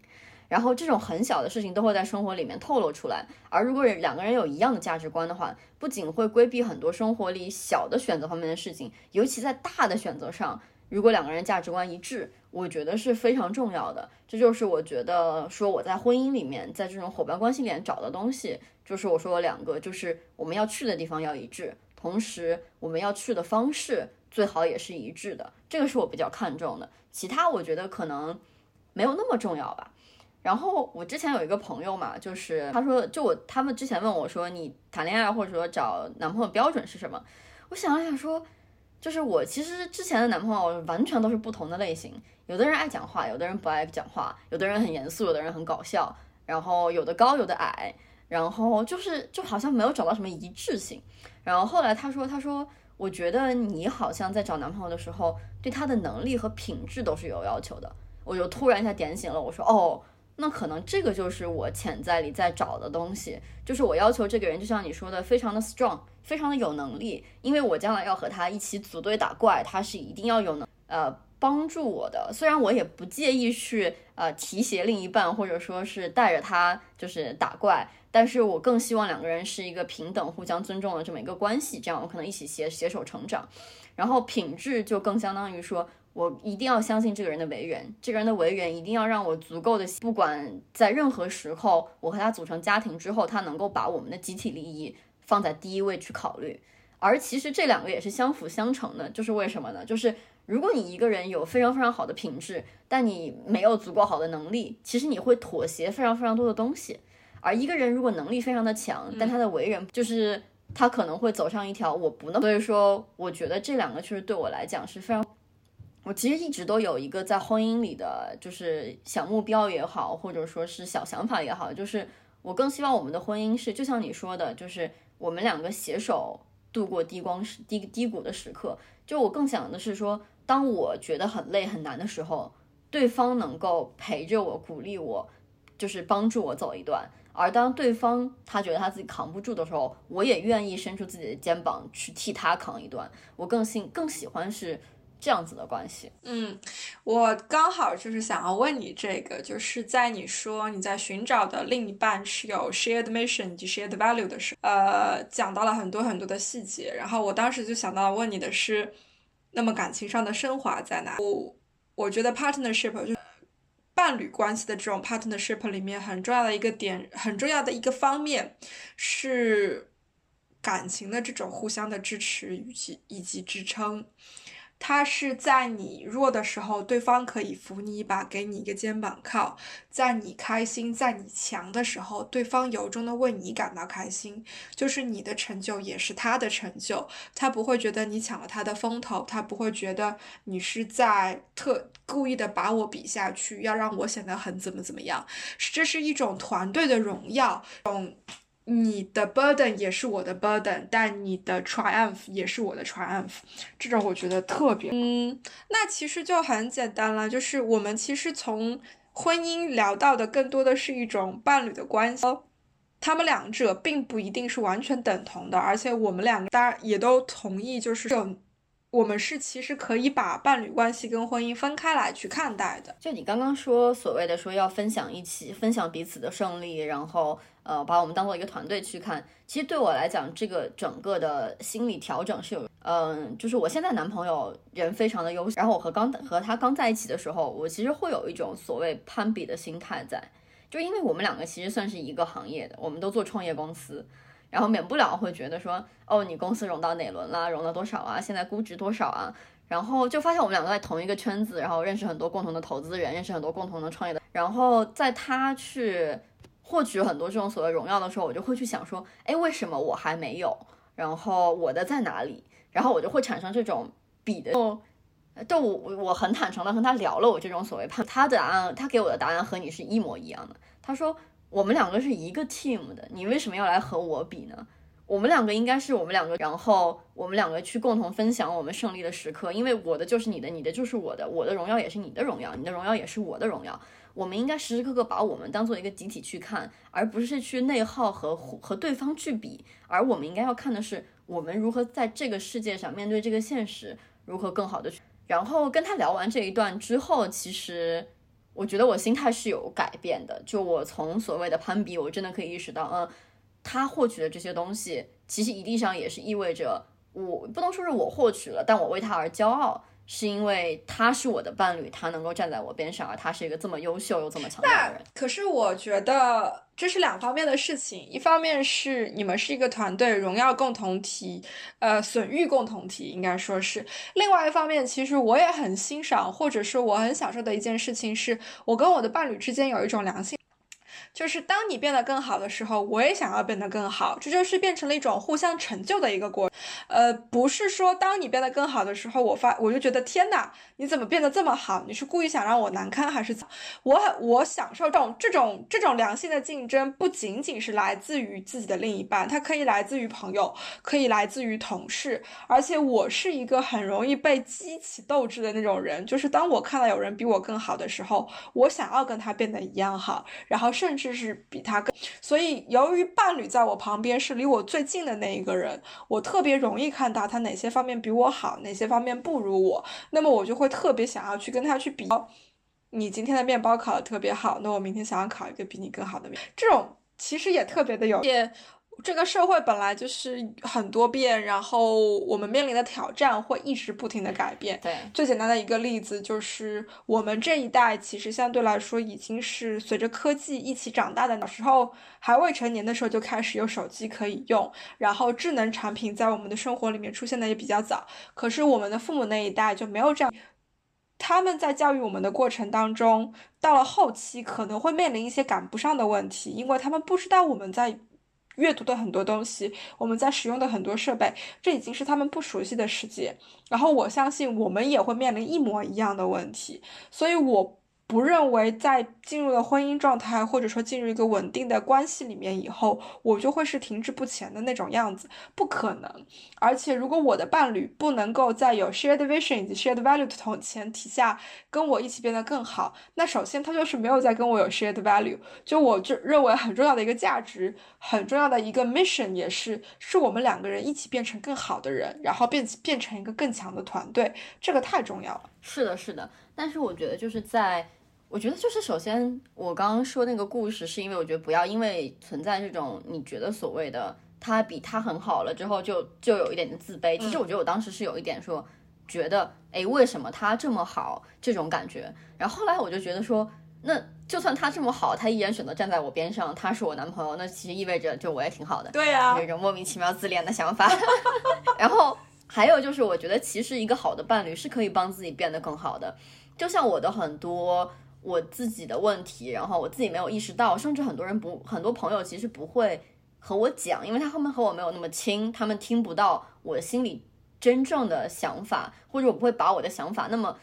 然后这种很小的事情都会在生活里面透露出来。而如果两个人有一样的价值观的话，不仅会规避很多生活里小的选择方面的事情，尤其在大的选择上。如果两个人价值观一致，我觉得是非常重要的。这就是我觉得说我在婚姻里面，在这种伙伴关系里面找的东西，就是我说两个，就是我们要去的地方要一致，同时我们要去的方式最好也是一致的。这个是我比较看重的。其他我觉得可能没有那么重要吧。然后我之前有一个朋友嘛，就是他说，就我他们之前问我说，你谈恋爱或者说找男朋友标准是什么？我想了想说。就是我其实之前的男朋友完全都是不同的类型，有的人爱讲话，有的人不爱讲话，有的人很严肃，有的人很搞笑，然后有的高，有的矮，然后就是就好像没有找到什么一致性。然后后来他说，他说我觉得你好像在找男朋友的时候，对他的能力和品质都是有要求的。我就突然一下点醒了，我说哦。那可能这个就是我潜在里在找的东西，就是我要求这个人，就像你说的，非常的 strong，非常的有能力，因为我将来要和他一起组队打怪，他是一定要有能呃帮助我的。虽然我也不介意去呃提携另一半，或者说是带着他就是打怪，但是我更希望两个人是一个平等、互相尊重的这么一个关系，这样我可能一起携携手成长。然后品质就更相当于说。我一定要相信这个人的为人，这个人的为人一定要让我足够的，不管在任何时候，我和他组成家庭之后，他能够把我们的集体利益放在第一位去考虑。而其实这两个也是相辅相成的，就是为什么呢？就是如果你一个人有非常非常好的品质，但你没有足够好的能力，其实你会妥协非常非常多的东西。而一个人如果能力非常的强，但他的为人就是他可能会走上一条我不能。所以说，我觉得这两个确实对我来讲是非常。我其实一直都有一个在婚姻里的就是小目标也好，或者说是小想法也好，就是我更希望我们的婚姻是就像你说的，就是我们两个携手度过低光时低低谷的时刻。就我更想的是说，当我觉得很累很难的时候，对方能够陪着我，鼓励我，就是帮助我走一段；而当对方他觉得他自己扛不住的时候，我也愿意伸出自己的肩膀去替他扛一段。我更信更喜欢是。这样子的关系，嗯，我刚好就是想要问你这个，就是在你说你在寻找的另一半是有 shared mission 以及 shared value 的时候，呃，讲到了很多很多的细节，然后我当时就想到问你的是，那么感情上的升华在哪？我我觉得 partnership 就伴侣关系的这种 partnership 里面很重要的一个点，很重要的一个方面是感情的这种互相的支持以及以及支撑。他是在你弱的时候，对方可以扶你一把，给你一个肩膀靠；在你开心、在你强的时候，对方由衷的为你感到开心。就是你的成就也是他的成就，他不会觉得你抢了他的风头，他不会觉得你是在特故意的把我比下去，要让我显得很怎么怎么样。这是一种团队的荣耀，种。你的 burden 也是我的 burden，但你的 triumph 也是我的 triumph，这种我觉得特别，嗯，那其实就很简单了，就是我们其实从婚姻聊到的更多的是一种伴侣的关系，他们两者并不一定是完全等同的，而且我们两个大家也都同意，就是有。我们是其实可以把伴侣关系跟婚姻分开来去看待的。就你刚刚说所谓的说要分享一起分享彼此的胜利，然后呃把我们当做一个团队去看。其实对我来讲，这个整个的心理调整是有，嗯，就是我现在男朋友人非常的优秀，然后我和刚和他刚在一起的时候，我其实会有一种所谓攀比的心态在，就因为我们两个其实算是一个行业的，我们都做创业公司。然后免不了会觉得说，哦，你公司融到哪轮啦，融了多少啊？现在估值多少啊？然后就发现我们两个在同一个圈子，然后认识很多共同的投资人，认识很多共同的创业的。然后在他去获取很多这种所谓荣耀的时候，我就会去想说，哎，为什么我还没有？然后我的在哪里？然后我就会产生这种比的。但我我很坦诚的和他聊了我这种所谓判，他的答案，他给我的答案和你是一模一样的。他说。我们两个是一个 team 的，你为什么要来和我比呢？我们两个应该是我们两个，然后我们两个去共同分享我们胜利的时刻，因为我的就是你的，你的就是我的，我的荣耀也是你的荣耀，你的荣耀也是我的荣耀。我们应该时时刻刻把我们当做一个集体去看，而不是去内耗和和对方去比。而我们应该要看的是，我们如何在这个世界上面对这个现实，如何更好的去。然后跟他聊完这一段之后，其实。我觉得我心态是有改变的，就我从所谓的攀比，我真的可以意识到，嗯，他获取的这些东西，其实一定上也是意味着，我不能说是我获取了，但我为他而骄傲。是因为他是我的伴侣，他能够站在我边上，而他是一个这么优秀又这么强大的人。可是我觉得这是两方面的事情，一方面是你们是一个团队，荣耀共同体，呃，损誉共同体，应该说是；另外一方面，其实我也很欣赏，或者是我很享受的一件事情，是我跟我的伴侣之间有一种良性。就是当你变得更好的时候，我也想要变得更好，这就是变成了一种互相成就的一个过程。呃，不是说当你变得更好的时候，我发我就觉得天哪，你怎么变得这么好？你是故意想让我难堪还是怎？我很我享受这种这种这种良性的竞争，不仅仅是来自于自己的另一半，它可以来自于朋友，可以来自于同事。而且我是一个很容易被激起斗志的那种人，就是当我看到有人比我更好的时候，我想要跟他变得一样好，然后甚至至。是比他更，所以由于伴侣在我旁边是离我最近的那一个人，我特别容易看到他哪些方面比我好，哪些方面不如我，那么我就会特别想要去跟他去比。你今天的面包烤的特别好，那我明天想要烤一个比你更好的面。这种其实也特别的有。这个社会本来就是很多变，然后我们面临的挑战会一直不停的改变。对，最简单的一个例子就是我们这一代其实相对来说已经是随着科技一起长大的。小时候还未成年的时候就开始有手机可以用，然后智能产品在我们的生活里面出现的也比较早。可是我们的父母那一代就没有这样，他们在教育我们的过程当中，到了后期可能会面临一些赶不上的问题，因为他们不知道我们在。阅读的很多东西，我们在使用的很多设备，这已经是他们不熟悉的世界。然后我相信我们也会面临一模一样的问题，所以我。不认为在进入了婚姻状态，或者说进入一个稳定的关系里面以后，我就会是停滞不前的那种样子，不可能。而且，如果我的伴侣不能够在有 shared vision 以及 shared value 的同前提下跟我一起变得更好，那首先他就是没有在跟我有 shared value。就我就认为很重要的一个价值，很重要的一个 mission 也是，是我们两个人一起变成更好的人，然后变变成一个更强的团队，这个太重要了。是的，是的。但是我觉得就是在。我觉得就是首先，我刚刚说那个故事，是因为我觉得不要因为存在这种你觉得所谓的他比他很好了之后，就就有一点的自卑。其实我觉得我当时是有一点说，觉得哎，为什么他这么好这种感觉。然后后来我就觉得说，那就算他这么好，他依然选择站在我边上，他是我男朋友，那其实意味着就我也挺好的。对呀，有一种莫名其妙自恋的想法。<laughs> 然后。还有就是，我觉得其实一个好的伴侣是可以帮自己变得更好的。就像我的很多我自己的问题，然后我自己没有意识到，甚至很多人不，很多朋友其实不会和我讲，因为他们和我没有那么亲，他们听不到我心里真正的想法，或者我不会把我的想法那么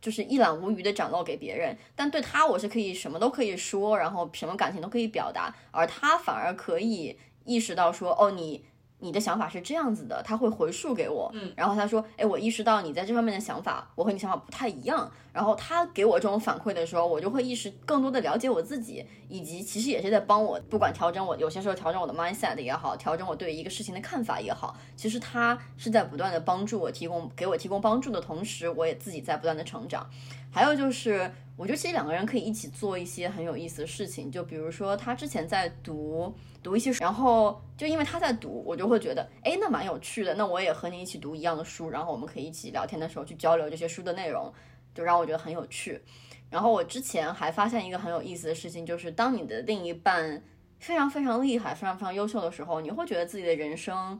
就是一览无余的展露给别人。但对他，我是可以什么都可以说，然后什么感情都可以表达，而他反而可以意识到说，哦，你。你的想法是这样子的，他会回述给我，嗯，然后他说，哎，我意识到你在这方面的想法，我和你想法不太一样。然后他给我这种反馈的时候，我就会意识更多的了解我自己，以及其实也是在帮我，不管调整我，有些时候调整我的 mindset 也好，调整我对一个事情的看法也好，其实他是在不断的帮助我，提供给我提供帮助的同时，我也自己在不断的成长。还有就是，我觉得其实两个人可以一起做一些很有意思的事情，就比如说他之前在读。读一些，然后就因为他在读，我就会觉得，哎，那蛮有趣的。那我也和你一起读一样的书，然后我们可以一起聊天的时候去交流这些书的内容，就让我觉得很有趣。然后我之前还发现一个很有意思的事情，就是当你的另一半非常非常厉害、非常非常优秀的时候，你会觉得自己的人生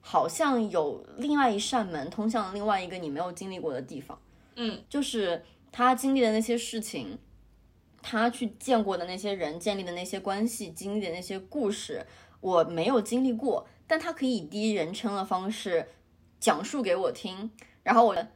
好像有另外一扇门通向另外一个你没有经历过的地方。嗯，就是他经历的那些事情。他去见过的那些人，建立的那些关系，经历的那些故事，我没有经历过，但他可以以第一人称的方式讲述给我听，然后我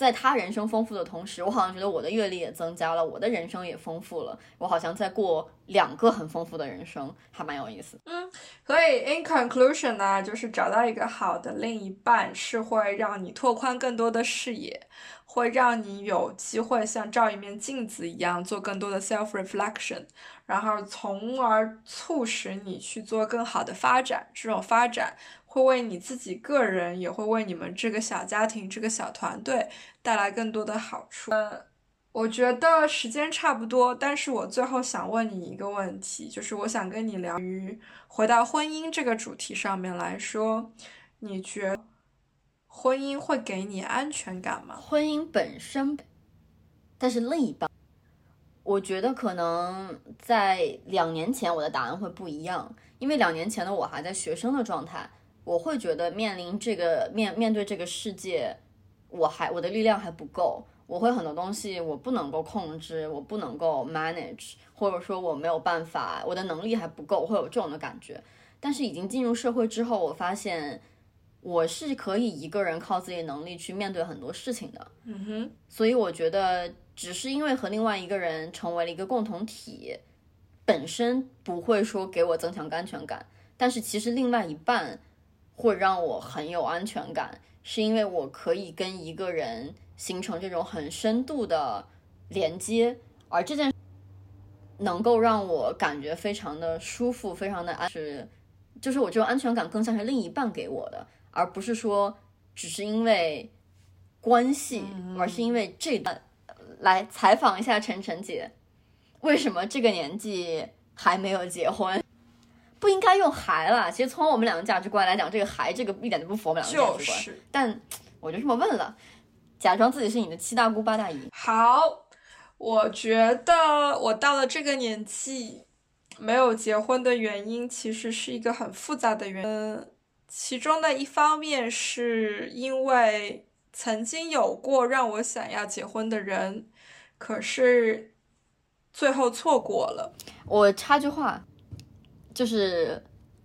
在他人生丰富的同时，我好像觉得我的阅历也增加了，我的人生也丰富了，我好像在过两个很丰富的人生，还蛮有意思。嗯，所以 in conclusion 呢，就是找到一个好的另一半，是会让你拓宽更多的视野。会让你有机会像照一面镜子一样做更多的 self reflection，然后从而促使你去做更好的发展。这种发展会为你自己个人，也会为你们这个小家庭、这个小团队带来更多的好处。呃，我觉得时间差不多，但是我最后想问你一个问题，就是我想跟你聊于回到婚姻这个主题上面来说，你觉？婚姻会给你安全感吗？婚姻本身，但是另一半，我觉得可能在两年前我的答案会不一样，因为两年前的我还在学生的状态，我会觉得面临这个面面对这个世界，我还我的力量还不够，我会很多东西我不能够控制，我不能够 manage，或者说我没有办法，我的能力还不够，会有这种的感觉。但是已经进入社会之后，我发现。我是可以一个人靠自己能力去面对很多事情的，嗯哼，所以我觉得只是因为和另外一个人成为了一个共同体，本身不会说给我增强安全感，但是其实另外一半会让我很有安全感，是因为我可以跟一个人形成这种很深度的连接，而这件能够让我感觉非常的舒服，非常的安，是就是我这种安全感更像是另一半给我的。而不是说只是因为关系，而是因为这段来采访一下晨晨姐，为什么这个年纪还没有结婚？不应该用“还”了。其实从我们两个价值观来讲，这个“还”这个一点都不符合我们两个价值观。但我就这么问了，假装自己是你的七大姑八大姨。好，我觉得我到了这个年纪没有结婚的原因，其实是一个很复杂的原因。其中的一方面是因为曾经有过让我想要结婚的人，可是最后错过了。我插句话，就是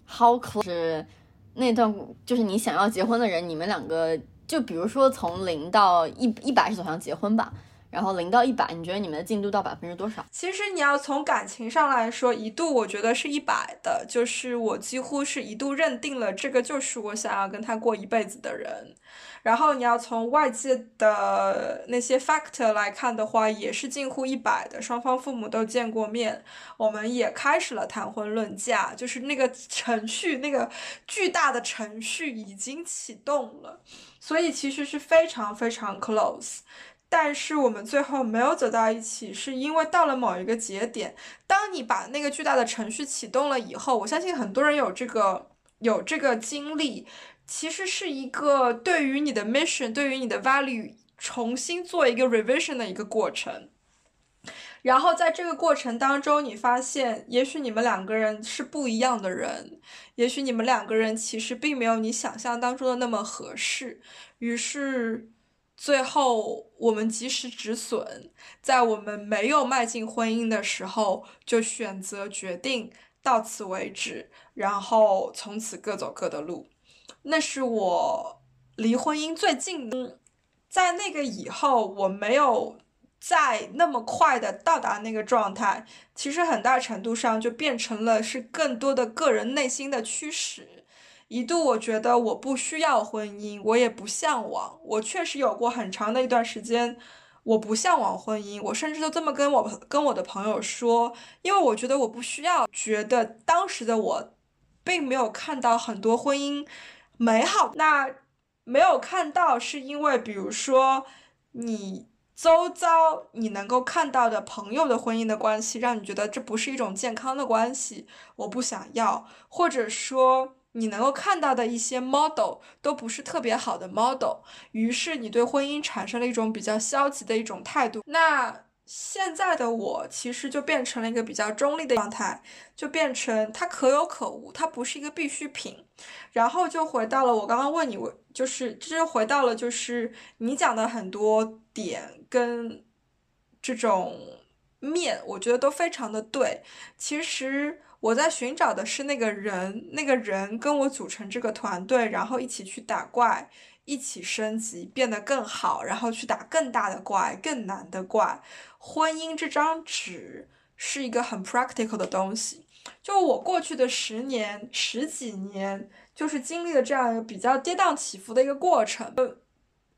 how close 那段，就是你想要结婚的人，你们两个就比如说从零到一一百是走向结婚吧。然后零到一百，你觉得你们的进度到百分之多少？其实你要从感情上来说，一度我觉得是一百的，就是我几乎是一度认定了这个就是我想要跟他过一辈子的人。然后你要从外界的那些 factor 来看的话，也是近乎一百的，双方父母都见过面，我们也开始了谈婚论嫁，就是那个程序，那个巨大的程序已经启动了，所以其实是非常非常 close。但是我们最后没有走到一起，是因为到了某一个节点，当你把那个巨大的程序启动了以后，我相信很多人有这个有这个经历，其实是一个对于你的 mission，对于你的 value 重新做一个 revision 的一个过程。然后在这个过程当中，你发现，也许你们两个人是不一样的人，也许你们两个人其实并没有你想象当中的那么合适。于是，最后我们及时止损，在我们没有迈进婚姻的时候，就选择决定到此为止，然后从此各走各的路。那是我离婚姻最近的。在那个以后，我没有再那么快的到达那个状态。其实很大程度上就变成了是更多的个人内心的驱使。一度我觉得我不需要婚姻，我也不向往。我确实有过很长的一段时间，我不向往婚姻。我甚至就这么跟我跟我的朋友说，因为我觉得我不需要。觉得当时的我，并没有看到很多婚姻美好。那。没有看到，是因为比如说，你周遭你能够看到的朋友的婚姻的关系，让你觉得这不是一种健康的关系，我不想要，或者说你能够看到的一些 model 都不是特别好的 model，于是你对婚姻产生了一种比较消极的一种态度。那。现在的我其实就变成了一个比较中立的状态，就变成它可有可无，它不是一个必需品。然后就回到了我刚刚问你，我就是这就回到了就是你讲的很多点跟这种面，我觉得都非常的对。其实我在寻找的是那个人，那个人跟我组成这个团队，然后一起去打怪。一起升级，变得更好，然后去打更大的怪、更难的怪。婚姻这张纸是一个很 practical 的东西。就我过去的十年、十几年，就是经历了这样一个比较跌宕起伏的一个过程。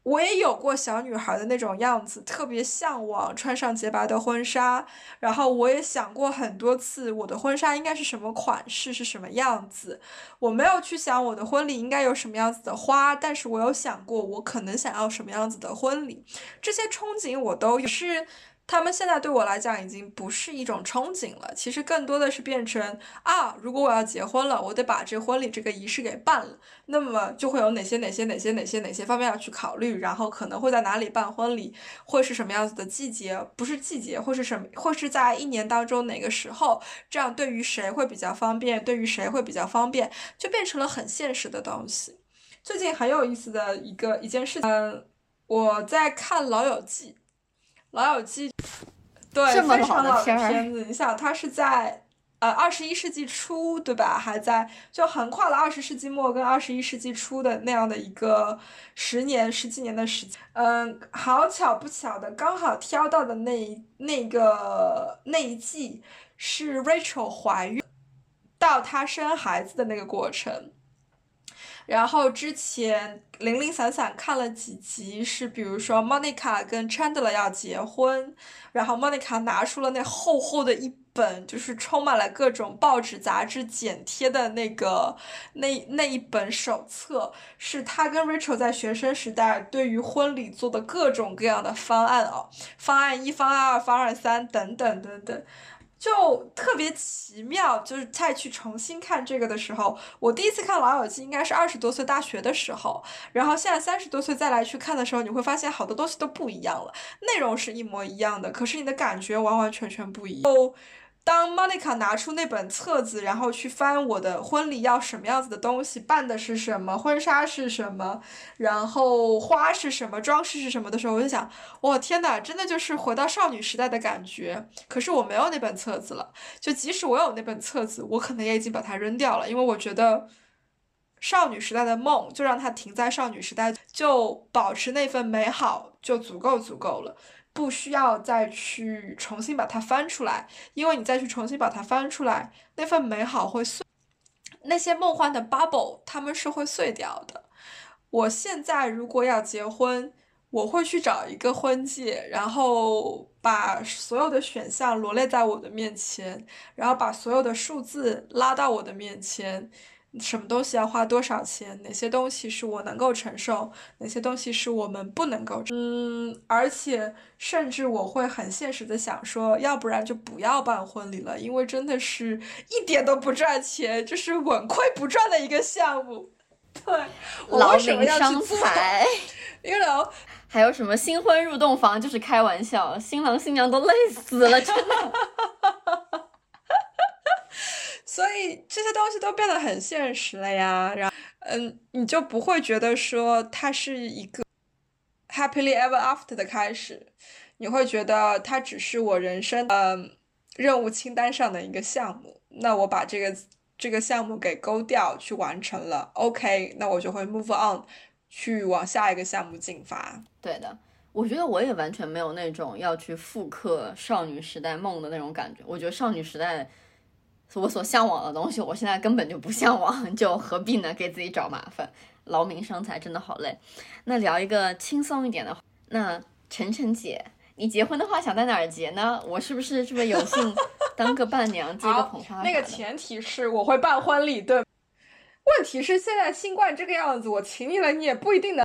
我也有过小女孩的那种样子，特别向往穿上洁白的婚纱。然后我也想过很多次，我的婚纱应该是什么款式，是什么样子。我没有去想我的婚礼应该有什么样子的花，但是我有想过我可能想要什么样子的婚礼。这些憧憬我都有。是。他们现在对我来讲已经不是一种憧憬了，其实更多的是变成啊，如果我要结婚了，我得把这婚礼这个仪式给办了，那么就会有哪些哪些哪些哪些哪些方面要去考虑，然后可能会在哪里办婚礼，会是什么样子的季节，不是季节，或是什么，或是在一年当中哪个时候，这样对于谁会比较方便，对于谁会比较方便，就变成了很现实的东西。最近很有意思的一个一件事情，嗯，我在看《老友记》。老友记，对，非常老的片子。你想，它是在呃二十一世纪初，对吧？还在就横跨了二十世纪末跟二十一世纪初的那样的一个十年、十几年的时间。嗯，好巧不巧的，刚好挑到的那那个那一季是 Rachel 怀孕到她生孩子的那个过程。然后之前零零散散看了几集，是比如说 Monica 跟 Chandler 要结婚，然后 Monica 拿出了那厚厚的一本，就是充满了各种报纸杂志剪贴的那个那那一本手册，是他跟 Rachel 在学生时代对于婚礼做的各种各样的方案哦，方案一、方案二、方案三等等等等。就特别奇妙，就是再去重新看这个的时候，我第一次看《老友记》应该是二十多岁大学的时候，然后现在三十多岁再来去看的时候，你会发现好多东西都不一样了，内容是一模一样的，可是你的感觉完完全全不一样。当 Monica 拿出那本册子，然后去翻我的婚礼要什么样子的东西，办的是什么，婚纱是什么，然后花是什么，装饰是什么的时候，我就想，哇，天哪，真的就是回到少女时代的感觉。可是我没有那本册子了，就即使我有那本册子，我可能也已经把它扔掉了，因为我觉得少女时代的梦就让它停在少女时代，就保持那份美好就足够足够了。不需要再去重新把它翻出来，因为你再去重新把它翻出来，那份美好会碎，那些梦幻的 bubble 他们是会碎掉的。我现在如果要结婚，我会去找一个婚戒，然后把所有的选项罗列在我的面前，然后把所有的数字拉到我的面前。什么东西要花多少钱？哪些东西是我能够承受？哪些东西是我们不能够？嗯，而且甚至我会很现实的想说，要不然就不要办婚礼了，因为真的是一点都不赚钱，就是稳亏不赚的一个项目。对，劳民伤财。<laughs> You know，还有什么新婚入洞房就是开玩笑，新郎新娘都累死了，真的。<laughs> 所以这些东西都变得很现实了呀，然后，嗯，你就不会觉得说它是一个 happily ever after 的开始，你会觉得它只是我人生嗯任务清单上的一个项目。那我把这个这个项目给勾掉去完成了，OK，那我就会 move on 去往下一个项目进发。对的，我觉得我也完全没有那种要去复刻少女时代梦的那种感觉。我觉得少女时代。我所向往的东西，我现在根本就不向往，<laughs> 就何必呢？给自己找麻烦，劳民伤财，真的好累。那聊一个轻松一点的，那晨晨姐，你结婚的话想在哪儿结呢？我是不是是不是有幸当个伴娘，<laughs> 接个捧花？那个前提是我会办婚礼，对。问题是现在新冠这个样子，我请你了，你也不一定能。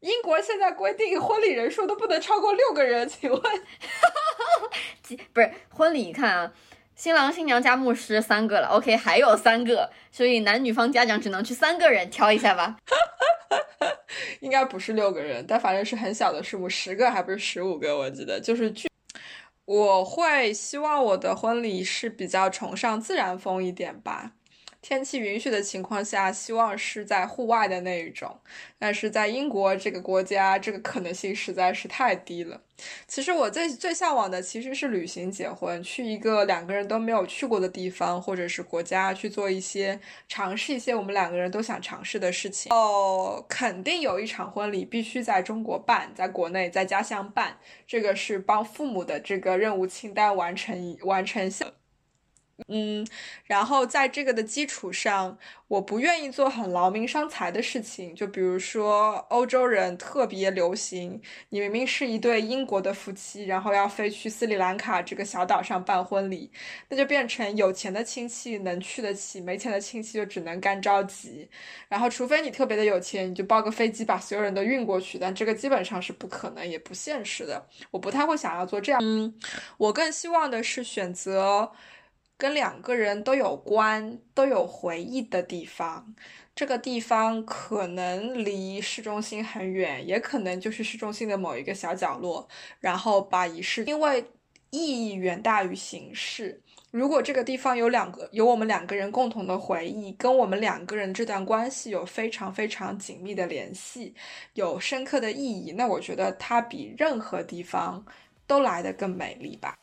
英国现在规定婚礼人数都不能超过六个人，请问？<laughs> 不是婚礼，你看啊。新郎新娘加牧师三个了，OK，还有三个，所以男女方家长只能去三个人挑一下吧。<laughs> 应该不是六个人，但反正是很小的数目，十个还不是十五个，我记得就是巨。我会希望我的婚礼是比较崇尚自然风一点吧。天气允许的情况下，希望是在户外的那一种，但是在英国这个国家，这个可能性实在是太低了。其实我最最向往的其实是旅行结婚，去一个两个人都没有去过的地方或者是国家去做一些尝试一些我们两个人都想尝试的事情。哦，肯定有一场婚礼必须在中国办，在国内在家乡办，这个是帮父母的这个任务清单完成完成下。嗯，然后在这个的基础上，我不愿意做很劳民伤财的事情。就比如说，欧洲人特别流行，你明明是一对英国的夫妻，然后要飞去斯里兰卡这个小岛上办婚礼，那就变成有钱的亲戚能去得起，没钱的亲戚就只能干着急。然后，除非你特别的有钱，你就包个飞机把所有人都运过去，但这个基本上是不可能也不现实的。我不太会想要做这样。嗯，我更希望的是选择。跟两个人都有关、都有回忆的地方，这个地方可能离市中心很远，也可能就是市中心的某一个小角落。然后把仪式，因为意义远大于形式。如果这个地方有两个，有我们两个人共同的回忆，跟我们两个人这段关系有非常非常紧密的联系，有深刻的意义，那我觉得它比任何地方都来得更美丽吧。